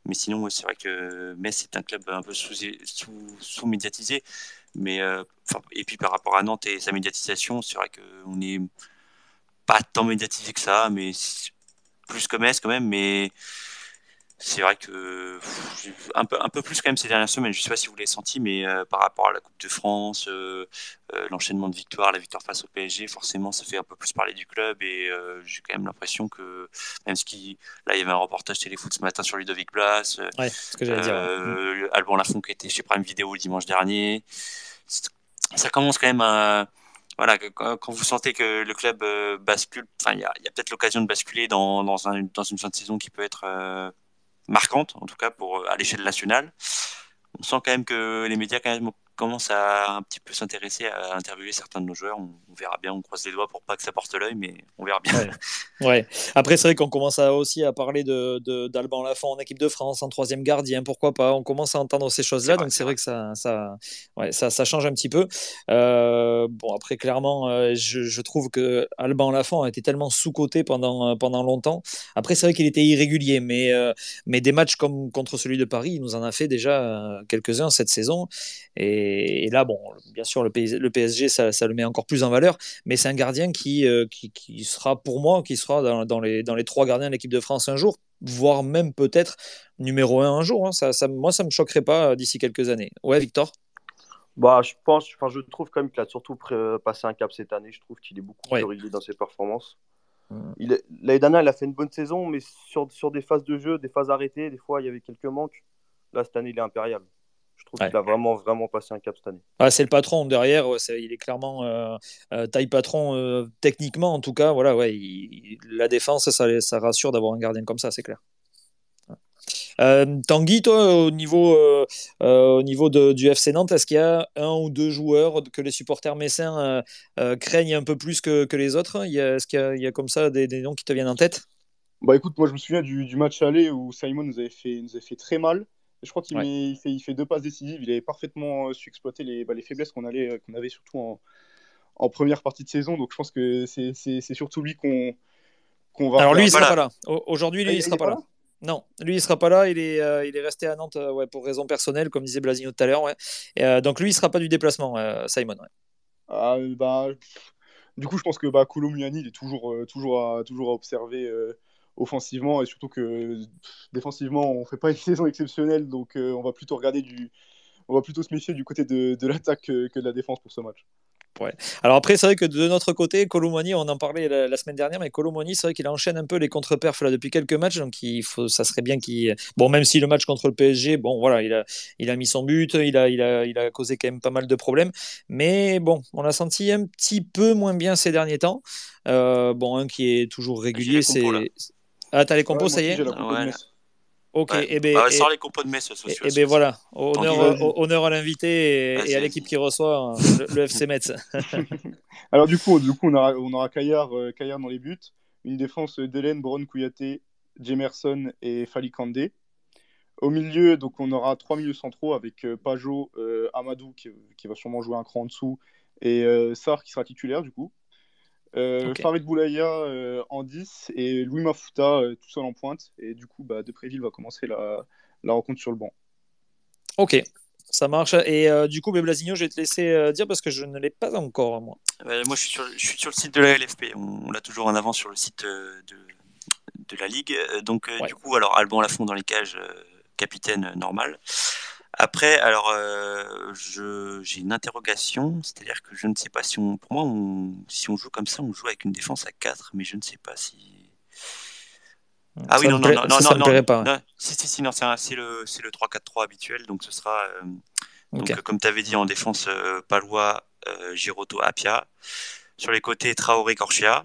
Mais sinon, c'est vrai que Metz est un club un peu sous-médiatisé. mais, euh, et puis par rapport à Nantes et sa médiatisation, c'est vrai qu'on n'est pas tant médiatisé que ça, mais plus que Metz quand même. Mais c'est vrai que un peu, un peu plus quand même ces dernières semaines. Je ne sais pas si vous l'avez senti, mais euh, par rapport à la Coupe de France, euh, euh, l'enchaînement de victoires, la victoire face au PSG, forcément, ça fait un peu plus parler du club. Et j'ai quand même l'impression que, même ce qui. Là, il y avait un reportage téléfoot ce matin sur Ludovic Blas. Ouais, ce que j'allais dire. Mm. Alban Lafont qui était chez Prime Vidéo le dimanche dernier. Ça commence quand même à voilà, quand vous sentez que le club bascule, enfin, il y a, peut-être l'occasion de basculer dans, dans, un, dans, une fin de saison qui peut être marquante, en tout cas pour à l'échelle nationale. On sent quand même que les médias quand même commence à un petit peu s'intéresser à interviewer certains de nos joueurs. On, verra bien, on croise les doigts pour pas que ça porte l'œil, mais on verra bien. Ouais. <laughs> Après, c'est vrai qu'on commence à, aussi à parler d'Alban de, d'Alban Lafont en équipe de France, en troisième gardien, pourquoi pas. On commence à entendre ces choses-là, donc c'est vrai que ça, ça, ouais, ça, ça, change un petit peu. Euh, bon, après, clairement, euh, je, je, trouve que Alban Lafont a été tellement sous-coté pendant, pendant longtemps. Après, c'est vrai qu'il était irrégulier, mais, euh, mais des matchs comme contre celui de Paris, il nous en a fait déjà quelques-uns cette saison. Et, et, là, bon, bien sûr, le, PSG, ça, le met encore plus en valeur, mais c'est un gardien qui, euh, qui, sera, pour moi, qui sera dans, les, dans les trois gardiens de l'équipe de France un jour, voire même peut-être numéro un un jour. Hein. Ça, ça, moi, ça ne me choquerait pas d'ici quelques années. Ouais, Victor? Bah, je pense, enfin, je trouve quand même qu'il a surtout passé un cap cette année. Je trouve qu'il est beaucoup plus régulier dans ses performances. Mmh. L'année dernière, il a fait une bonne saison, mais sur, sur des phases de jeu, des phases arrêtées, des fois, il y avait quelques manques. Là, cette année, il est impérial. Je trouve qu'il a vraiment, vraiment passé un cap cette année. Ah, c'est le patron derrière, il est clairement euh, euh, taille patron euh, techniquement en tout cas. Voilà, ouais, la défense, ça, ça rassure d'avoir un gardien comme ça, c'est clair. Tanguy, toi, au niveau, au niveau de, du FC Nantes, est-ce qu'il y a un ou deux joueurs que les supporters messins craignent un peu plus que, que les autres? Est-ce qu'il y, y, a comme ça des, des, noms qui te viennent en tête? Bah écoute, moi je me souviens du, du match aller où Simon nous avait fait, nous avait fait très mal. Je crois qu'il fait, il fait deux passes décisives. Il avait parfaitement euh, su exploiter les, bah, les faiblesses qu'on euh, qu'on avait surtout en, en, première partie de saison. Donc je pense que c'est surtout lui qu'on va. Alors lui, il sera pas là. Aujourd'hui, lui, ah, il, sera pas, là. Non, lui, il sera pas là. Il est, euh, il est resté à Nantes ouais, pour raison personnelle, comme disait Blasino tout à l'heure. Ouais. donc lui, il sera pas du déplacement, Simon. Ah, bah, du coup, je pense que bah, il est toujours, toujours, à, toujours à observer offensivement et surtout que défensivement on fait pas une <laughs> saison exceptionnelle donc euh, on va plutôt regarder du on va plutôt se méfier du côté de, de l'attaque que, de la défense pour ce match. Ouais. Alors après, c'est vrai que de notre côté, Colomani, on en parlait la, semaine dernière, mais Colomani, c'est vrai qu'il enchaîne un peu les contre-perfs là depuis quelques matchs, donc il faut, ça serait bien qu'il. Bon, même si le match contre le PSG, bon, voilà, il a, il a mis son but, il a, il a, il a causé quand même pas mal de problèmes, mais bon, on l'a senti un petit peu moins bien ces derniers temps. Euh, bon, un qui est toujours régulier, c'est ah, t'as les compos, ça y est Ok, et eh ben, bah, sort les compos de Metz Et, et ben voilà, honneur, honneur à l'invité et, à l'équipe qui reçoit hein, <laughs> le, FC Metz. <laughs> Alors du coup, du coup on aura, on aura Caillard, euh, dans les buts, une défense d'Hélène, Brown, Kouyaté, Jemerson et Falikande. Au milieu, donc on aura trois milieux centraux avec euh, Pajot, euh, Amadou qui, qui, va sûrement jouer un cran en dessous et euh, Sar qui sera titulaire du coup. Euh, Farid Boulaya euh, en 10 et Louis Mafuta euh, tout seul en pointe. Et du coup, bah, Depréville va commencer la, la, rencontre sur le banc. Ok, ça marche. Et du coup, Blasigno, je vais te laisser dire parce que je ne l'ai pas encore, moi. moi, je suis, sur, je suis sur le site de la LFP. On, l'a toujours en avant sur le site de, de la Ligue. Donc, du coup, alors Alban Lafont dans les cages, capitaine normal. Après, alors, euh, j'ai une interrogation, c'est-à-dire que je ne sais pas si on, pour moi, si on joue comme ça, on joue avec une défense à 4, mais je ne sais pas si. Ah oui, non, non, non, non, non, non, pas. si, si, si, non, c'est le, le 3-4-3 habituel, donc ce sera, euh, donc, comme tu avais dit, en défense, euh, Palois, Giroto, Apia. Sur les côtés, Traoré, Corchia.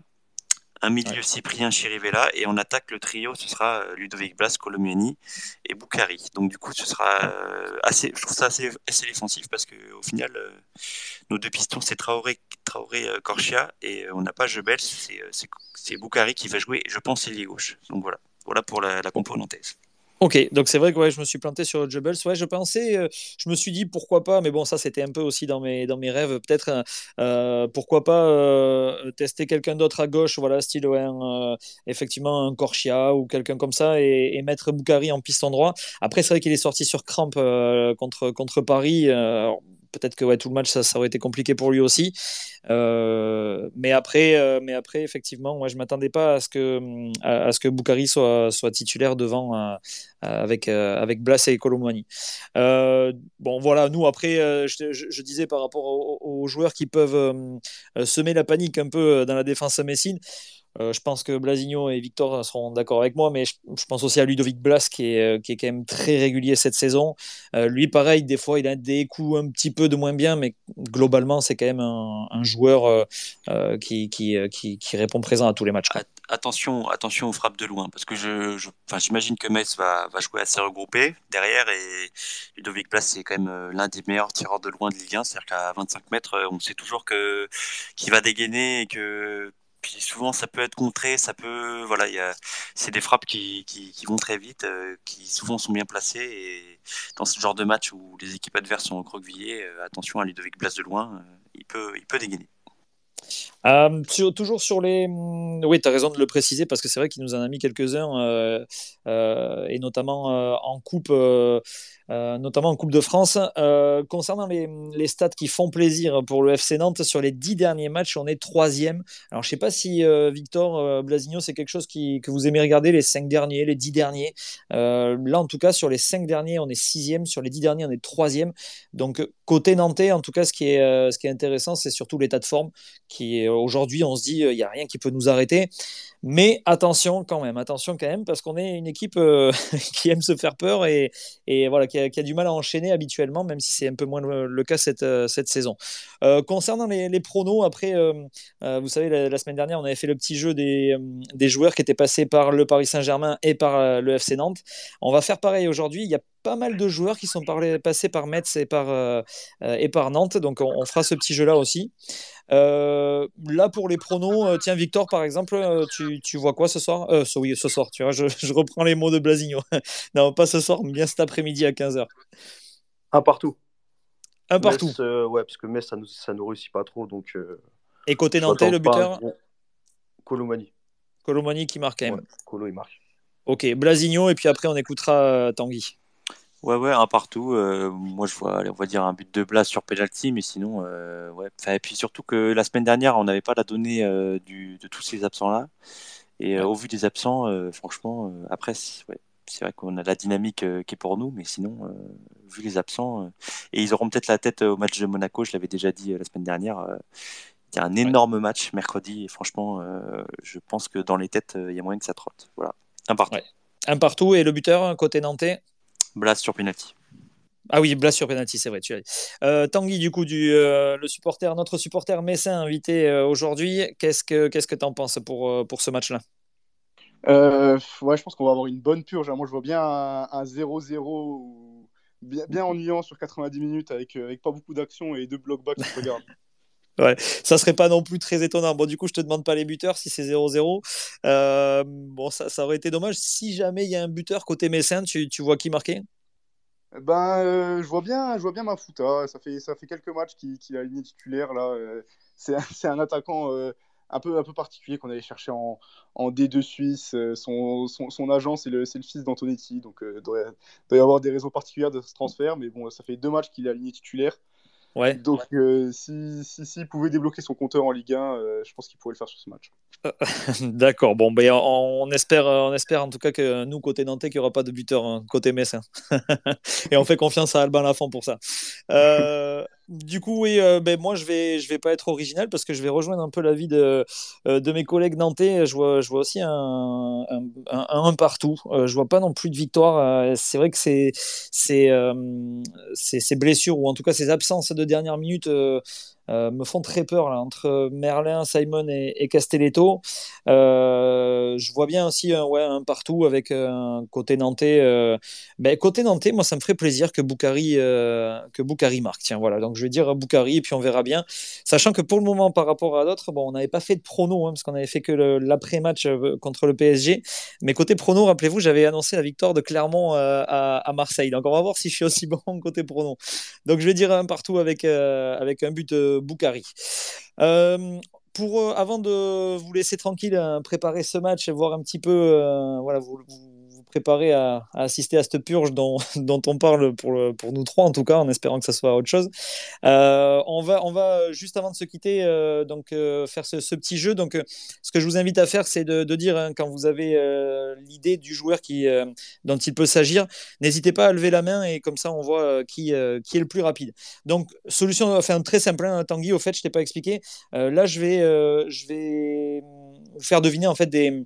Un milieu Cyprien Chirivella et en attaque le trio ce sera euh, Ludovic Blas, Colomiani et Boukari. Donc du coup ce sera euh, assez, je trouve ça assez, assez défensif parce que au final euh, nos deux pistons c'est Traoré, Traoré Corchia et on n'a pas Jebel, c'est Boukari qui va jouer, je pense, ailier gauche. Donc voilà, voilà pour la, la compo nantaise. Ok, donc c'est vrai que ouais, je me suis planté sur Jebels. Ouais, je pensais, euh, je me suis dit pourquoi pas, mais bon, ça c'était un peu aussi dans mes, dans mes rêves, peut-être. Euh, euh, pourquoi pas tester quelqu'un d'autre à gauche, voilà, style un, effectivement un Corchia ou quelqu'un comme ça, et, mettre Boukari en piston droit. Après, c'est vrai qu'il est sorti sur crampe contre, contre Paris peut-être que tout le match, ça, aurait été compliqué pour lui aussi. Euh, mais, après, euh, mais après, effectivement, moi, je ne m'attendais pas à ce que, à, que soit, soit titulaire devant euh, avec, avec Blas et Colomani. bon, voilà, nous, après, je, disais par rapport aux, aux joueurs qui peuvent semer la panique un peu dans la défense Messine. Euh, je pense que Blasigno et Victor seront d'accord avec moi, mais je, pense aussi à Ludovic Blas qui est, euh, qui est quand même très régulier cette saison. Euh, lui, pareil, des fois, il a des coups un petit peu de moins bien, mais globalement, c'est quand même un, joueur qui, qui, qui, répond présent à tous les matchs. Attention, attention aux frappes de loin, parce que je, j'imagine que Metz va, va, jouer assez regroupé derrière, et Ludovic Blas, c'est quand même l'un des meilleurs tireurs de loin de Ligue 1, c'est-à-dire qu'à 25 mètres, on sait toujours que, qu'il va dégainer et que puis souvent ça peut être contré, ça peut, voilà, c'est des frappes qui, qui, vont très vite, euh, qui souvent sont bien placées. Et dans ce genre de match où les équipes adverses sont recroquevillées, euh, attention à Ludovic Blas de loin, euh, il peut, il peut dégainer. Toujours sur les. Mm, oui, tu as raison de le préciser parce que c'est vrai qu'il nous en a mis quelques-uns, et notamment en coupe. Euh, notamment en Coupe de France. Euh, concernant les, les, stats qui font plaisir pour le FC Nantes, sur les dix derniers matchs, on est troisième. Alors, je ne sais pas si euh, Victor Blasigno, c'est quelque chose qui, que vous aimez regarder, les cinq derniers, les dix derniers. là, en tout cas, sur les cinq derniers, on est sixième. Sur les dix derniers, on est troisième. Donc, côté nantais, en tout cas, ce qui est, ce qui est intéressant, c'est surtout l'état de forme qui, aujourd'hui, on se dit, il n'y a rien qui peut nous arrêter. Mais attention quand même, attention quand même, parce qu'on est une équipe euh, <laughs> qui aime se faire peur et, voilà, qui a, du mal à enchaîner habituellement, même si c'est un peu moins le, cas cette, euh, saison. Euh, concernant les, les, pronos, après, vous savez, la, semaine dernière, on avait fait le petit jeu des, des joueurs qui étaient passés par le Paris Saint-Germain et par le FC Nantes. On va faire pareil aujourd'hui. Il y a pas mal de joueurs qui sont passés par Metz et par, et par Nantes, donc on, on fera ce petit jeu-là aussi. Euh, là, pour les pronos, euh, tiens, Victor, par exemple, euh, tu, tu, vois quoi ce soir? Oui, ce soir, tu vois, je, je reprends les mots de Blasigno. <laughs> non, pas ce soir, mais bien cet après-midi à 15h. Un partout. Un partout. ouais, parce que Metz, ça nous, ça nous réussit pas trop. Donc, Et côté Nantais, le buteur Colomani. Colomani qui marque quand même. Colo, il marque. Ok, Blasigno, et puis après, on écoutera Tanguy. Ouais, ouais, un partout. Euh, moi, je vois, on va dire un but de Blas sur penalty, mais sinon, euh, ouais. et puis surtout que la semaine dernière, on n'avait pas la donnée euh, du, de tous ces absents-là. Et au vu des absents, franchement, après, c'est vrai qu'on a la dynamique qui est pour nous, mais sinon, vu les absents, et ils auront peut-être la tête au match de Monaco, je l'avais déjà dit la semaine dernière. il y a un énorme match mercredi, et franchement, je pense que dans les têtes, il y a moyen que ça trotte. Voilà, un partout. Un partout, et le buteur, côté nantais? Blas sur penalty. Ah oui, Blas sur penalty, c'est vrai. Tu as euh, Tanguy, du coup, du, euh, le supporter, notre supporter messin invité euh, aujourd'hui, qu'est-ce que qu'est-ce que tu en penses pour, pour ce match-là? Ouais, je pense qu'on va avoir une bonne purge. Moi, je vois bien un 0-0 bien, bien ennuyant sur 90 minutes avec, avec pas beaucoup d'action et deux blocs bas qui se regardent. Ouais, ça serait pas non plus très étonnant. Bon, du coup, je te demande pas les buteurs si c'est 0-0. bon, ça, aurait été dommage. Si jamais il y a un buteur côté Messin, tu, tu vois qui marquer? Ben, euh, je vois bien, je vois bien Mafuta. Ça fait, ça fait quelques matchs qu'il qu a aligné titulaire là. Euh, c'est un attaquant euh, un peu, un peu particulier qu'on allait chercher en, en D2 Suisse. Son, son, agent, c'est le, le, fils d'Antonetti, donc il doit, y avoir des raisons particulières de ce transfert. Mais bon, ça fait deux matchs qu'il est aligné titulaire. Ouais. Donc, euh, s'il si, si, pouvait débloquer son compteur en Ligue 1, euh, je pense qu'il pourrait le faire sur ce match. <laughs> D'accord. Bon, ben, on, espère, on espère en tout cas que nous, côté Nantais, qu'il n'y aura pas de buteur hein, côté Messin. <laughs> Et on fait confiance à Alban Lafont pour ça. Euh, du coup, oui, euh, ben, moi, je vais, je vais pas être original parce que je vais rejoindre un peu l'avis de, euh, de mes collègues nantais. Je vois, je vois aussi un, un, partout. Euh, je vois pas non plus de victoire. c'est vrai que ces blessures ou en tout cas ces absences de dernière minute me font très peur là, entre Merlin, Simon et, Castelletto. je vois bien aussi ouais, un partout avec un côté nantais. Ben, côté nantais, moi, ça me ferait plaisir que Boukari, que Boukari marque. Tiens, voilà. Donc, je vais dire Boukari, puis on verra bien. Sachant que pour le moment, par rapport à d'autres, bon, on n'avait pas fait de prono, hein, parce qu'on avait fait que l'après-match contre le PSG. Mais côté prono, rappelez-vous, j'avais annoncé la victoire de Clermont à, Marseille. Donc, on va voir si je suis aussi <laughs> bon côté prono. Donc, je vais dire un partout avec, avec un but Boukari. pour, avant de vous laisser tranquille, hein, préparer ce match et voir un petit peu, voilà, vous préparé à, assister à cette purge dont, <laughs> on parle pour, nous trois, en tout cas, en espérant que ça soit autre chose. Euh, on, va, on va, juste avant de se quitter, euh, donc, euh, faire ce, petit jeu. Donc, ce que je vous invite à faire, c'est de, dire, hein, quand vous avez l'idée du joueur qui, dont il peut s'agir, n'hésitez pas à lever la main et comme ça, on voit qui, qui est le plus rapide. Donc, solution enfin, très simple, hein, Tanguy, au fait, je ne t'ai pas expliqué. là, je vais, je vais vous faire deviner en fait des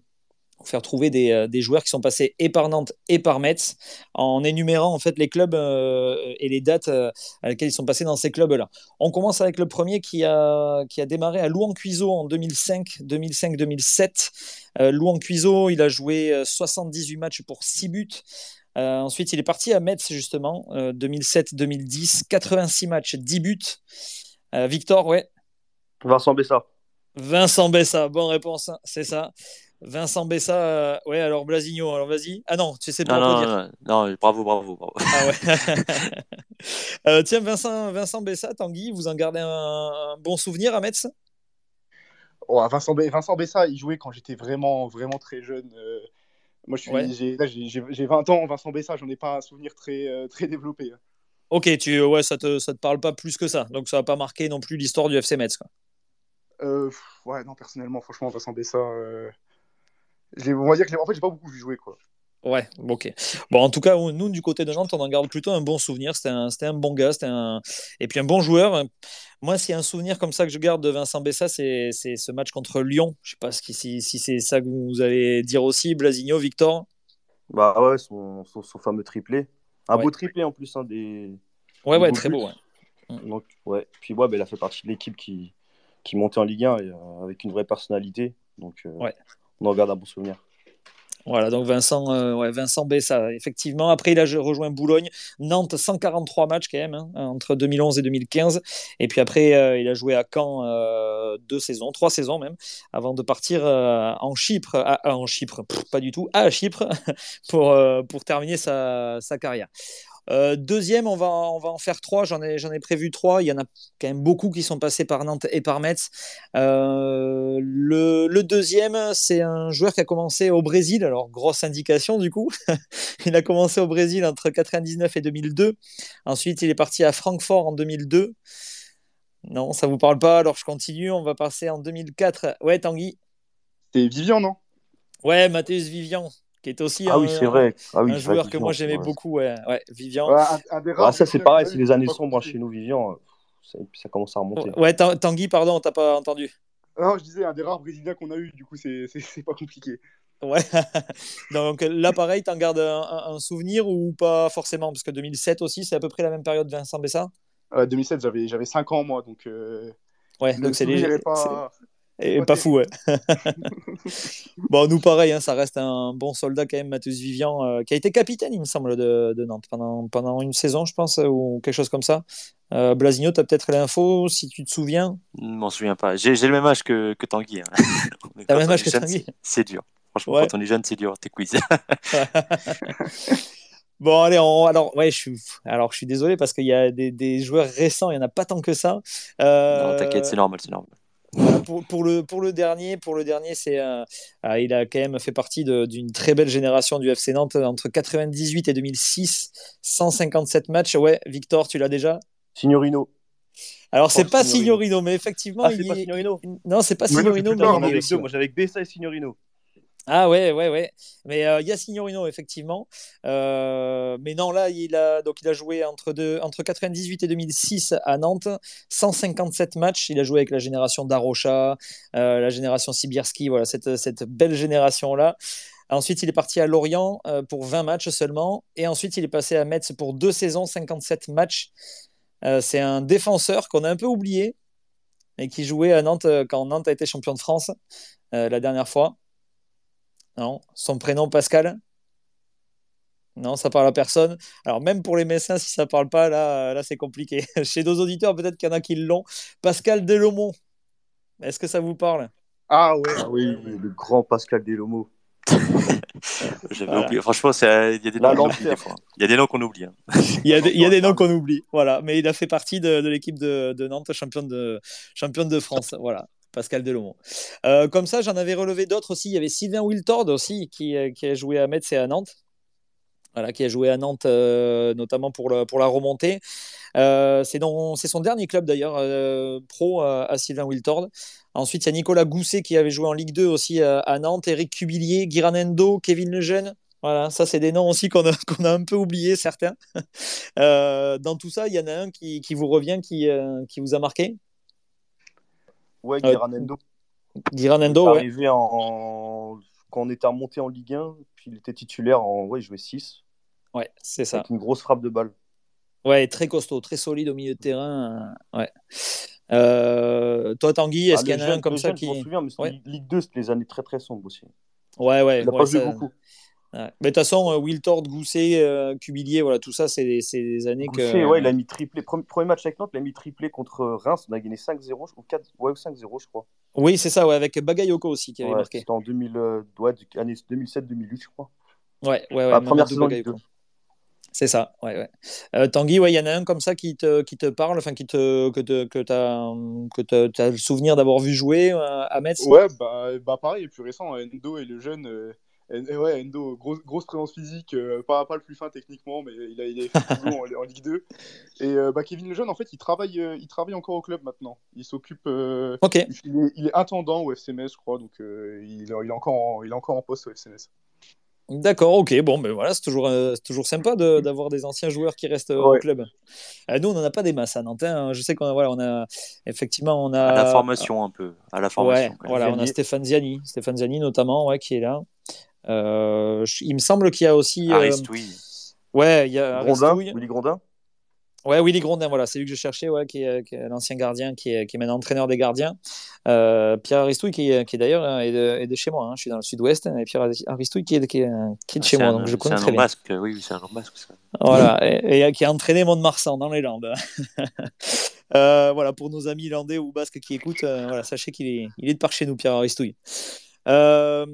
faire trouver euh, des, joueurs qui sont passés et par Nantes et par Metz en énumérant en fait les clubs euh, et les dates euh, à laquelle ils sont passés dans ces clubs-là. On commence avec le premier qui a, qui a démarré à Louan-Cuiseau en 2005, 2005-2007. Louan-Cuiseau, il a joué 78 matchs pour 6 buts. ensuite, il est parti à Metz justement, 2007-2010, 86 matchs, 10 buts. Victor, ouais. Vincent Bessa. Vincent Bessa, bonne réponse, c'est ça. Vincent Bessa, euh, ouais, alors Blasigno, alors vas-y. Ah non, tu sais pas non, dire. Non, bravo, bravo, bravo. Ah ouais. <laughs> Euh, tiens, Vincent, Vincent Bessa, Tanguy, vous en gardez un, bon souvenir à Metz? Oh, Vincent, Vincent Bessa, il jouait quand j'étais vraiment, vraiment très jeune. Euh, moi, j'ai 20 ans, Vincent Bessa, j'en ai pas un souvenir très, très développé. Ok, tu, ouais, ça te, ça te parle pas plus que ça, donc ça va pas marqué non plus l'histoire du FC Metz. Quoi. ouais, non, personnellement, franchement, Vincent Bessa on va dire que en fait, j'ai pas beaucoup vu jouer. Quoi. Ouais, ok. Bon, en tout cas, nous, du côté de Nantes, on en garde plutôt un bon souvenir. C'était un, un, bon gars, un... et puis un bon joueur. Moi, s'il y a un souvenir comme ça que je garde de Vincent Bessa, c'est ce match contre Lyon. Je sais pas si, si c'est ça que vous allez dire aussi, Blasigno, Victor? Bah ouais, son, son, fameux triplé. Un beau triplé en plus. Hein, des... Ouais, ouais, très beau. Ouais. Donc, ouais. Puis, ouais, bah, il a fait partie de l'équipe qui, qui montait en Ligue 1 et, euh, avec une vraie personnalité. Donc, euh, ouais on en garde un bon souvenir. Voilà, donc Vincent, euh, ouais, Vincent Bessa, effectivement. Après, il a rejoint Boulogne. Nantes, 143 matchs quand même, hein, entre 2011 et 2015. Et puis après, euh, il a joué à Caen euh, deux saisons, trois saisons même, avant de partir en Chypre, en Chypre, pas du tout, à Chypre, <laughs> pour, pour terminer sa, sa carrière. Euh, deuxième, on va, on va en faire trois. J'en ai, j'en ai prévu trois. Il y en a quand même beaucoup qui sont passés par Nantes et par Metz. Euh, le, deuxième, c'est un joueur qui a commencé au Brésil. Alors, grosse indication du coup. <laughs> il a commencé au Brésil entre 99 et 2002. Ensuite, il est parti à Francfort en 2002. Non, ça vous parle pas. Alors, je continue. On va passer en 2004. Ouais, Tanguy. C'est Vivian, non? Ouais, Mathéus Vivian qui est aussi ah un, oui, vrai. Ah un joueur que moi j'aimais beaucoup, ouais. ouais Vivian. Ah, ça c'est pareil, c'est les années sombres chez nous, Vivian, ça, ça, commence à remonter. Ouais, Tanguy, pardon, on t'a pas entendu. Non, je disais un des rares Brésiliens qu'on a eu, du coup c'est pas compliqué. Ouais, <laughs> donc là pareil, t'en gardes un, souvenir ou pas forcément? Parce que 2007 aussi, c'est à peu près la même période Vincent Bessa? Euh, 2007, j'avais 5 ans moi, donc. Euh, ouais, donc c'est les. Pas... Et pas fou, ouais. <laughs> bon, nous, pareil, hein, ça reste un bon soldat quand même, Matheus Vivian, euh, qui a été capitaine, il me semble, de, de, Nantes pendant, pendant une saison, je pense, ou quelque chose comme ça. Euh, Blasigno, tu as peut-être l'info, si tu te souviens Je m'en souviens pas. J'ai le même âge que, que Tanguy. Hein. <laughs> T'as le même âge que Tanguy C'est dur. Franchement, quand on est jeune, c'est dur, tes quiz. <laughs> Bon, allez, alors, ouais, je suis, alors, je suis désolé parce qu'il y a des, des, joueurs récents, il n'y en a pas tant que ça. Euh... Non, t'inquiète, c'est normal, c'est normal pour, le, pour le dernier, pour le dernier, c'est euh, il a quand même fait partie d'une très belle génération du FC Nantes entre 98 et 2006, 157 matchs. Ouais, Victor, tu l'as déjà? Signorino. Alors c'est pas Signorino. mais effectivement, ah, c'est pas Signorino. Non, c'est pas Signorino. mais moi j'avais Bessa et Signorino. Ah ouais, ouais, ouais. Mais euh, il y a Signorino, effectivement. Euh, mais non, là, il a, donc, joué entre, deux, entre 98 et 2006 à Nantes, 157 matchs. Il a joué avec la génération Darocha, euh, la génération Sibierski, voilà, cette, cette belle génération-là. Ensuite, il est parti à Lorient pour 20 matchs seulement. Et ensuite, il est passé à Metz pour deux saisons, 57 matchs. c'est un défenseur qu'on a un peu oublié, et qui jouait à Nantes quand Nantes a été champion de France la dernière fois. Non, son prénom Pascal? Non, ça parle à personne. Alors même pour les Messins, si ça parle pas, là, là c'est compliqué. <laughs> Chez nos auditeurs, peut-être qu'il y en a qui l'ont. Pascal Delomont. Est-ce que ça vous parle? Ah ouais. Ah oui, le grand Pascal Delomo. <laughs> Oublié. Franchement, il y a des noms qu'on oublie fois. Il y a des noms qu'on oublie. hein. <laughs> Il y a des, il y a des noms qu'on oublie. Voilà, mais il a fait partie de, de l'équipe de, de Nantes, championne de, championne de France. Voilà. Pascal Delomont. Euh, comme ça, j'en avais relevé d'autres aussi. Il y avait Sylvain Wiltord aussi qui, euh, a joué à Metz et à Nantes. Voilà, qui a joué à Nantes euh, notamment pour, la remontée. C'est son dernier club d'ailleurs, pro à, Sylvain Wiltord. Ensuite, il y a Nicolas Gousset qui avait joué en Ligue 2 aussi à, Nantes, Eric Cubillier, Guiranendo, Kevin Lejeune. Voilà, ça c'est des noms aussi qu'on a, <laughs> un peu oubliés certains. <laughs> Dans tout ça, il y en a un qui, vous revient, qui vous a marqué? Ouais, Euh, Guiranendo. Guiranendo, ouais. arrivé en... quand on était remonté en Ligue 1, puis il était titulaire en. Ouais, il jouait 6, Ouais, c'est ça. avec une grosse frappe de balle. Ouais, très costaud, très solide au milieu de terrain. euh, Ouais. Euh, toi, Tanguy, est-ce Ah, qu'il y en a un comme ça qui. Je m'en souviens, mais Ouais. Ligue 2, c'était les années très très sombres aussi. Ouais, ouais. Il n'a ouais, pas joué beaucoup. Ouais. Mais de toute façon, euh, Wiltord, Gousset, euh, Cubillier, voilà, tout ça, c'est des, c'est des années Gousset, que. ouais, il a mis triplé. Premier, premier match avec Nantes, il a mis triplé contre Reims. On a gagné 5-0, je crois. 4... Ouais, 5-0, je crois. Oui, c'est ça, ouais, avec Bagayoko aussi qui avait Ouais, marqué. C'était en 2000, euh, ouais, du- année 2007-2008, je crois. Ouais, ouais, ouais. La première saison. C'est ça, ouais, ouais. Euh, Tanguy, ouais, il y en a un comme ça qui te, qui te parle, enfin, qui te, que tu que t'as, que t'as- t'as le souvenir d'avoir vu jouer euh, à Metz? Ouais, bah, bah pareil, plus récent, Endo et le jeune. euh, ouais, Endo, grosse, grosse présence physique, euh, pas, pas le plus fin techniquement, mais il a, il a fait le boulot en, en Ligue 2. Et euh, bah, Kevin Lejeune, en fait, il travaille, euh, il travaille encore au club maintenant. Il s'occupe. euh, Ok, il, est, il est intendant au FCMS, je crois, donc euh, il, il, est encore en, il est encore en poste au FCMS. d'accord, ok. Bon, ben voilà, c'est toujours, euh, c'est toujours sympa de- d'avoir des anciens joueurs qui restent euh, au club. Euh, nous, on n'en a pas des masses à Nantes. hein. Je sais qu'on a, voilà, on a effectivement, on a. À la formation un peu. À la formation. Ouais, voilà, on a Ziani. Stéphane Ziani, Stéphane Ziani notamment, ouais, qui est là. Euh, il me semble qu'il y a aussi. euh, Aristoui. ouais, il y a Grondin, Aristoui. Willy Grondin. Ouais, Willy Grondin, voilà, c'est lui que je cherchais, ouais, qui est, qui est l'ancien gardien, qui est, qui est maintenant entraîneur des gardiens. Euh, Pierre Aristouille, qui, est- qui est d'ailleurs est de, est de chez moi, hein, je suis dans le sud-ouest, et Pierre Aristouille qui est, qui est, qui est de chez C'est moi, un- donc je c'est connais un très bien. basque. Oui, oui, c'est un nom basque. ça. Voilà, et, et qui a entraîné Mont-de-Marsan dans les Landes. <laughs> Euh, voilà, pour nos amis landais ou basques qui écoutent, euh, voilà, sachez qu'il est, il est de par chez nous, Pierre Aristouille. Euh,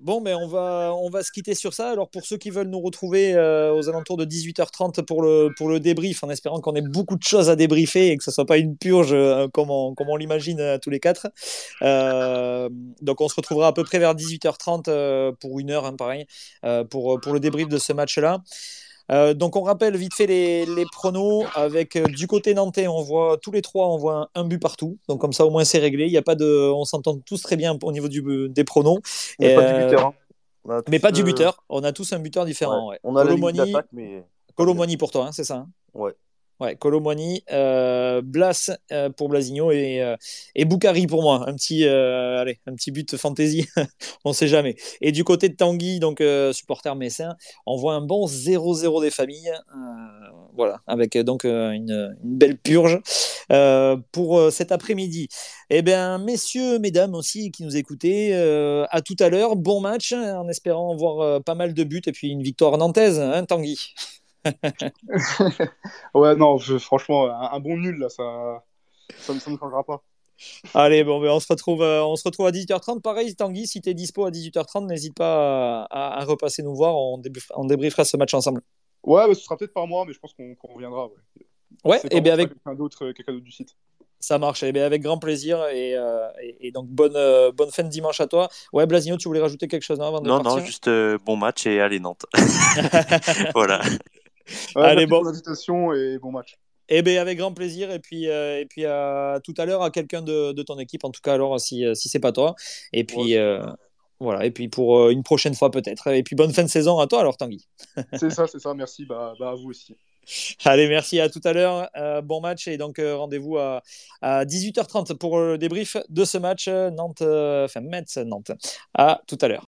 bon, mais on va, on va se quitter sur ça. Alors, pour ceux qui veulent nous retrouver euh, aux alentours de 18h30 pour le, pour le débrief, en espérant qu'on ait beaucoup de choses à débriefer et que ce soit pas une purge euh, comme on, comme on l'imagine tous les quatre. Donc, on se retrouvera à peu près vers 18h30 euh, pour une heure, hein, pareil, pour, pour le débrief de ce match-là. Euh, donc on rappelle vite fait les, les pronos avec euh, du côté nantais on voit tous les trois on voit un, un but partout donc comme ça au moins c'est réglé il y a pas de on s'entend tous très bien au niveau du, des pronos Mais Et, pas euh, du buteur. hein. On a mais tous, pas du buteur on a tous un buteur différent ouais. ouais. On a d'attaque, mais. Colomoni pour toi hein, c'est ça hein? Ouais. Ouais, euh, Blas euh, pour Blasigno et, euh, et Boukari pour moi. Un petit, euh, allez, un petit but fantasy, <laughs> on sait jamais. Et du côté de Tanguy, donc supporter messin, on voit un bon 0-0 des familles. voilà, avec donc une, belle purge pour cet après-midi. Eh bien, messieurs, mesdames aussi qui nous écoutez, à tout à l'heure. Bon match, hein, en espérant voir pas mal de buts et puis une victoire nantaise, hein, Tanguy. <laughs> Ouais, non, je- franchement, un, un bon nul, là, ça ça ne ça ne changera pas. Allez, bon, ben, on, se retrouve, euh, on se retrouve à 18h30. Pareil, Tanguy, si tu es dispo à 18h30, n'hésite pas à, à- à repasser nous voir. On, débrief- on débriefera ce match ensemble. Ouais, bah, ce sera peut-être par moi, mais je pense qu'on qu'on reviendra. Ouais, Ouais, et pas bien avec c'est quelqu'un d'autre euh, quelqu'un d'autre du site. ça marche. Et bien avec grand plaisir. Et, euh, et, et donc, bonne, euh, bonne fin de dimanche à toi. Ouais, Blasigno, tu voulais rajouter quelque chose non, avant de Non, partir non, juste euh, bon match et allez Nantes. <laughs> <laughs> voilà. Ouais, Allez, bon. l'invitation et bon match. Eh bien, avec grand plaisir. Et puis, euh, et puis à tout à l'heure à quelqu'un de, de ton équipe, en tout cas, alors, si, euh, si c'est pas toi. Et puis, Ouais, euh, voilà. Et puis, pour euh, une prochaine fois, peut-être. Et puis, bonne fin de saison à toi, alors, Tanguy. <laughs> C'est ça, c'est ça, merci. Bah, bah, à vous aussi. Allez, merci à tout à l'heure. Euh, bon match et donc euh, rendez-vous à, à 18h30 pour le débrief de ce match euh, Nantes, euh, enfin Metz Nantes. À tout à l'heure.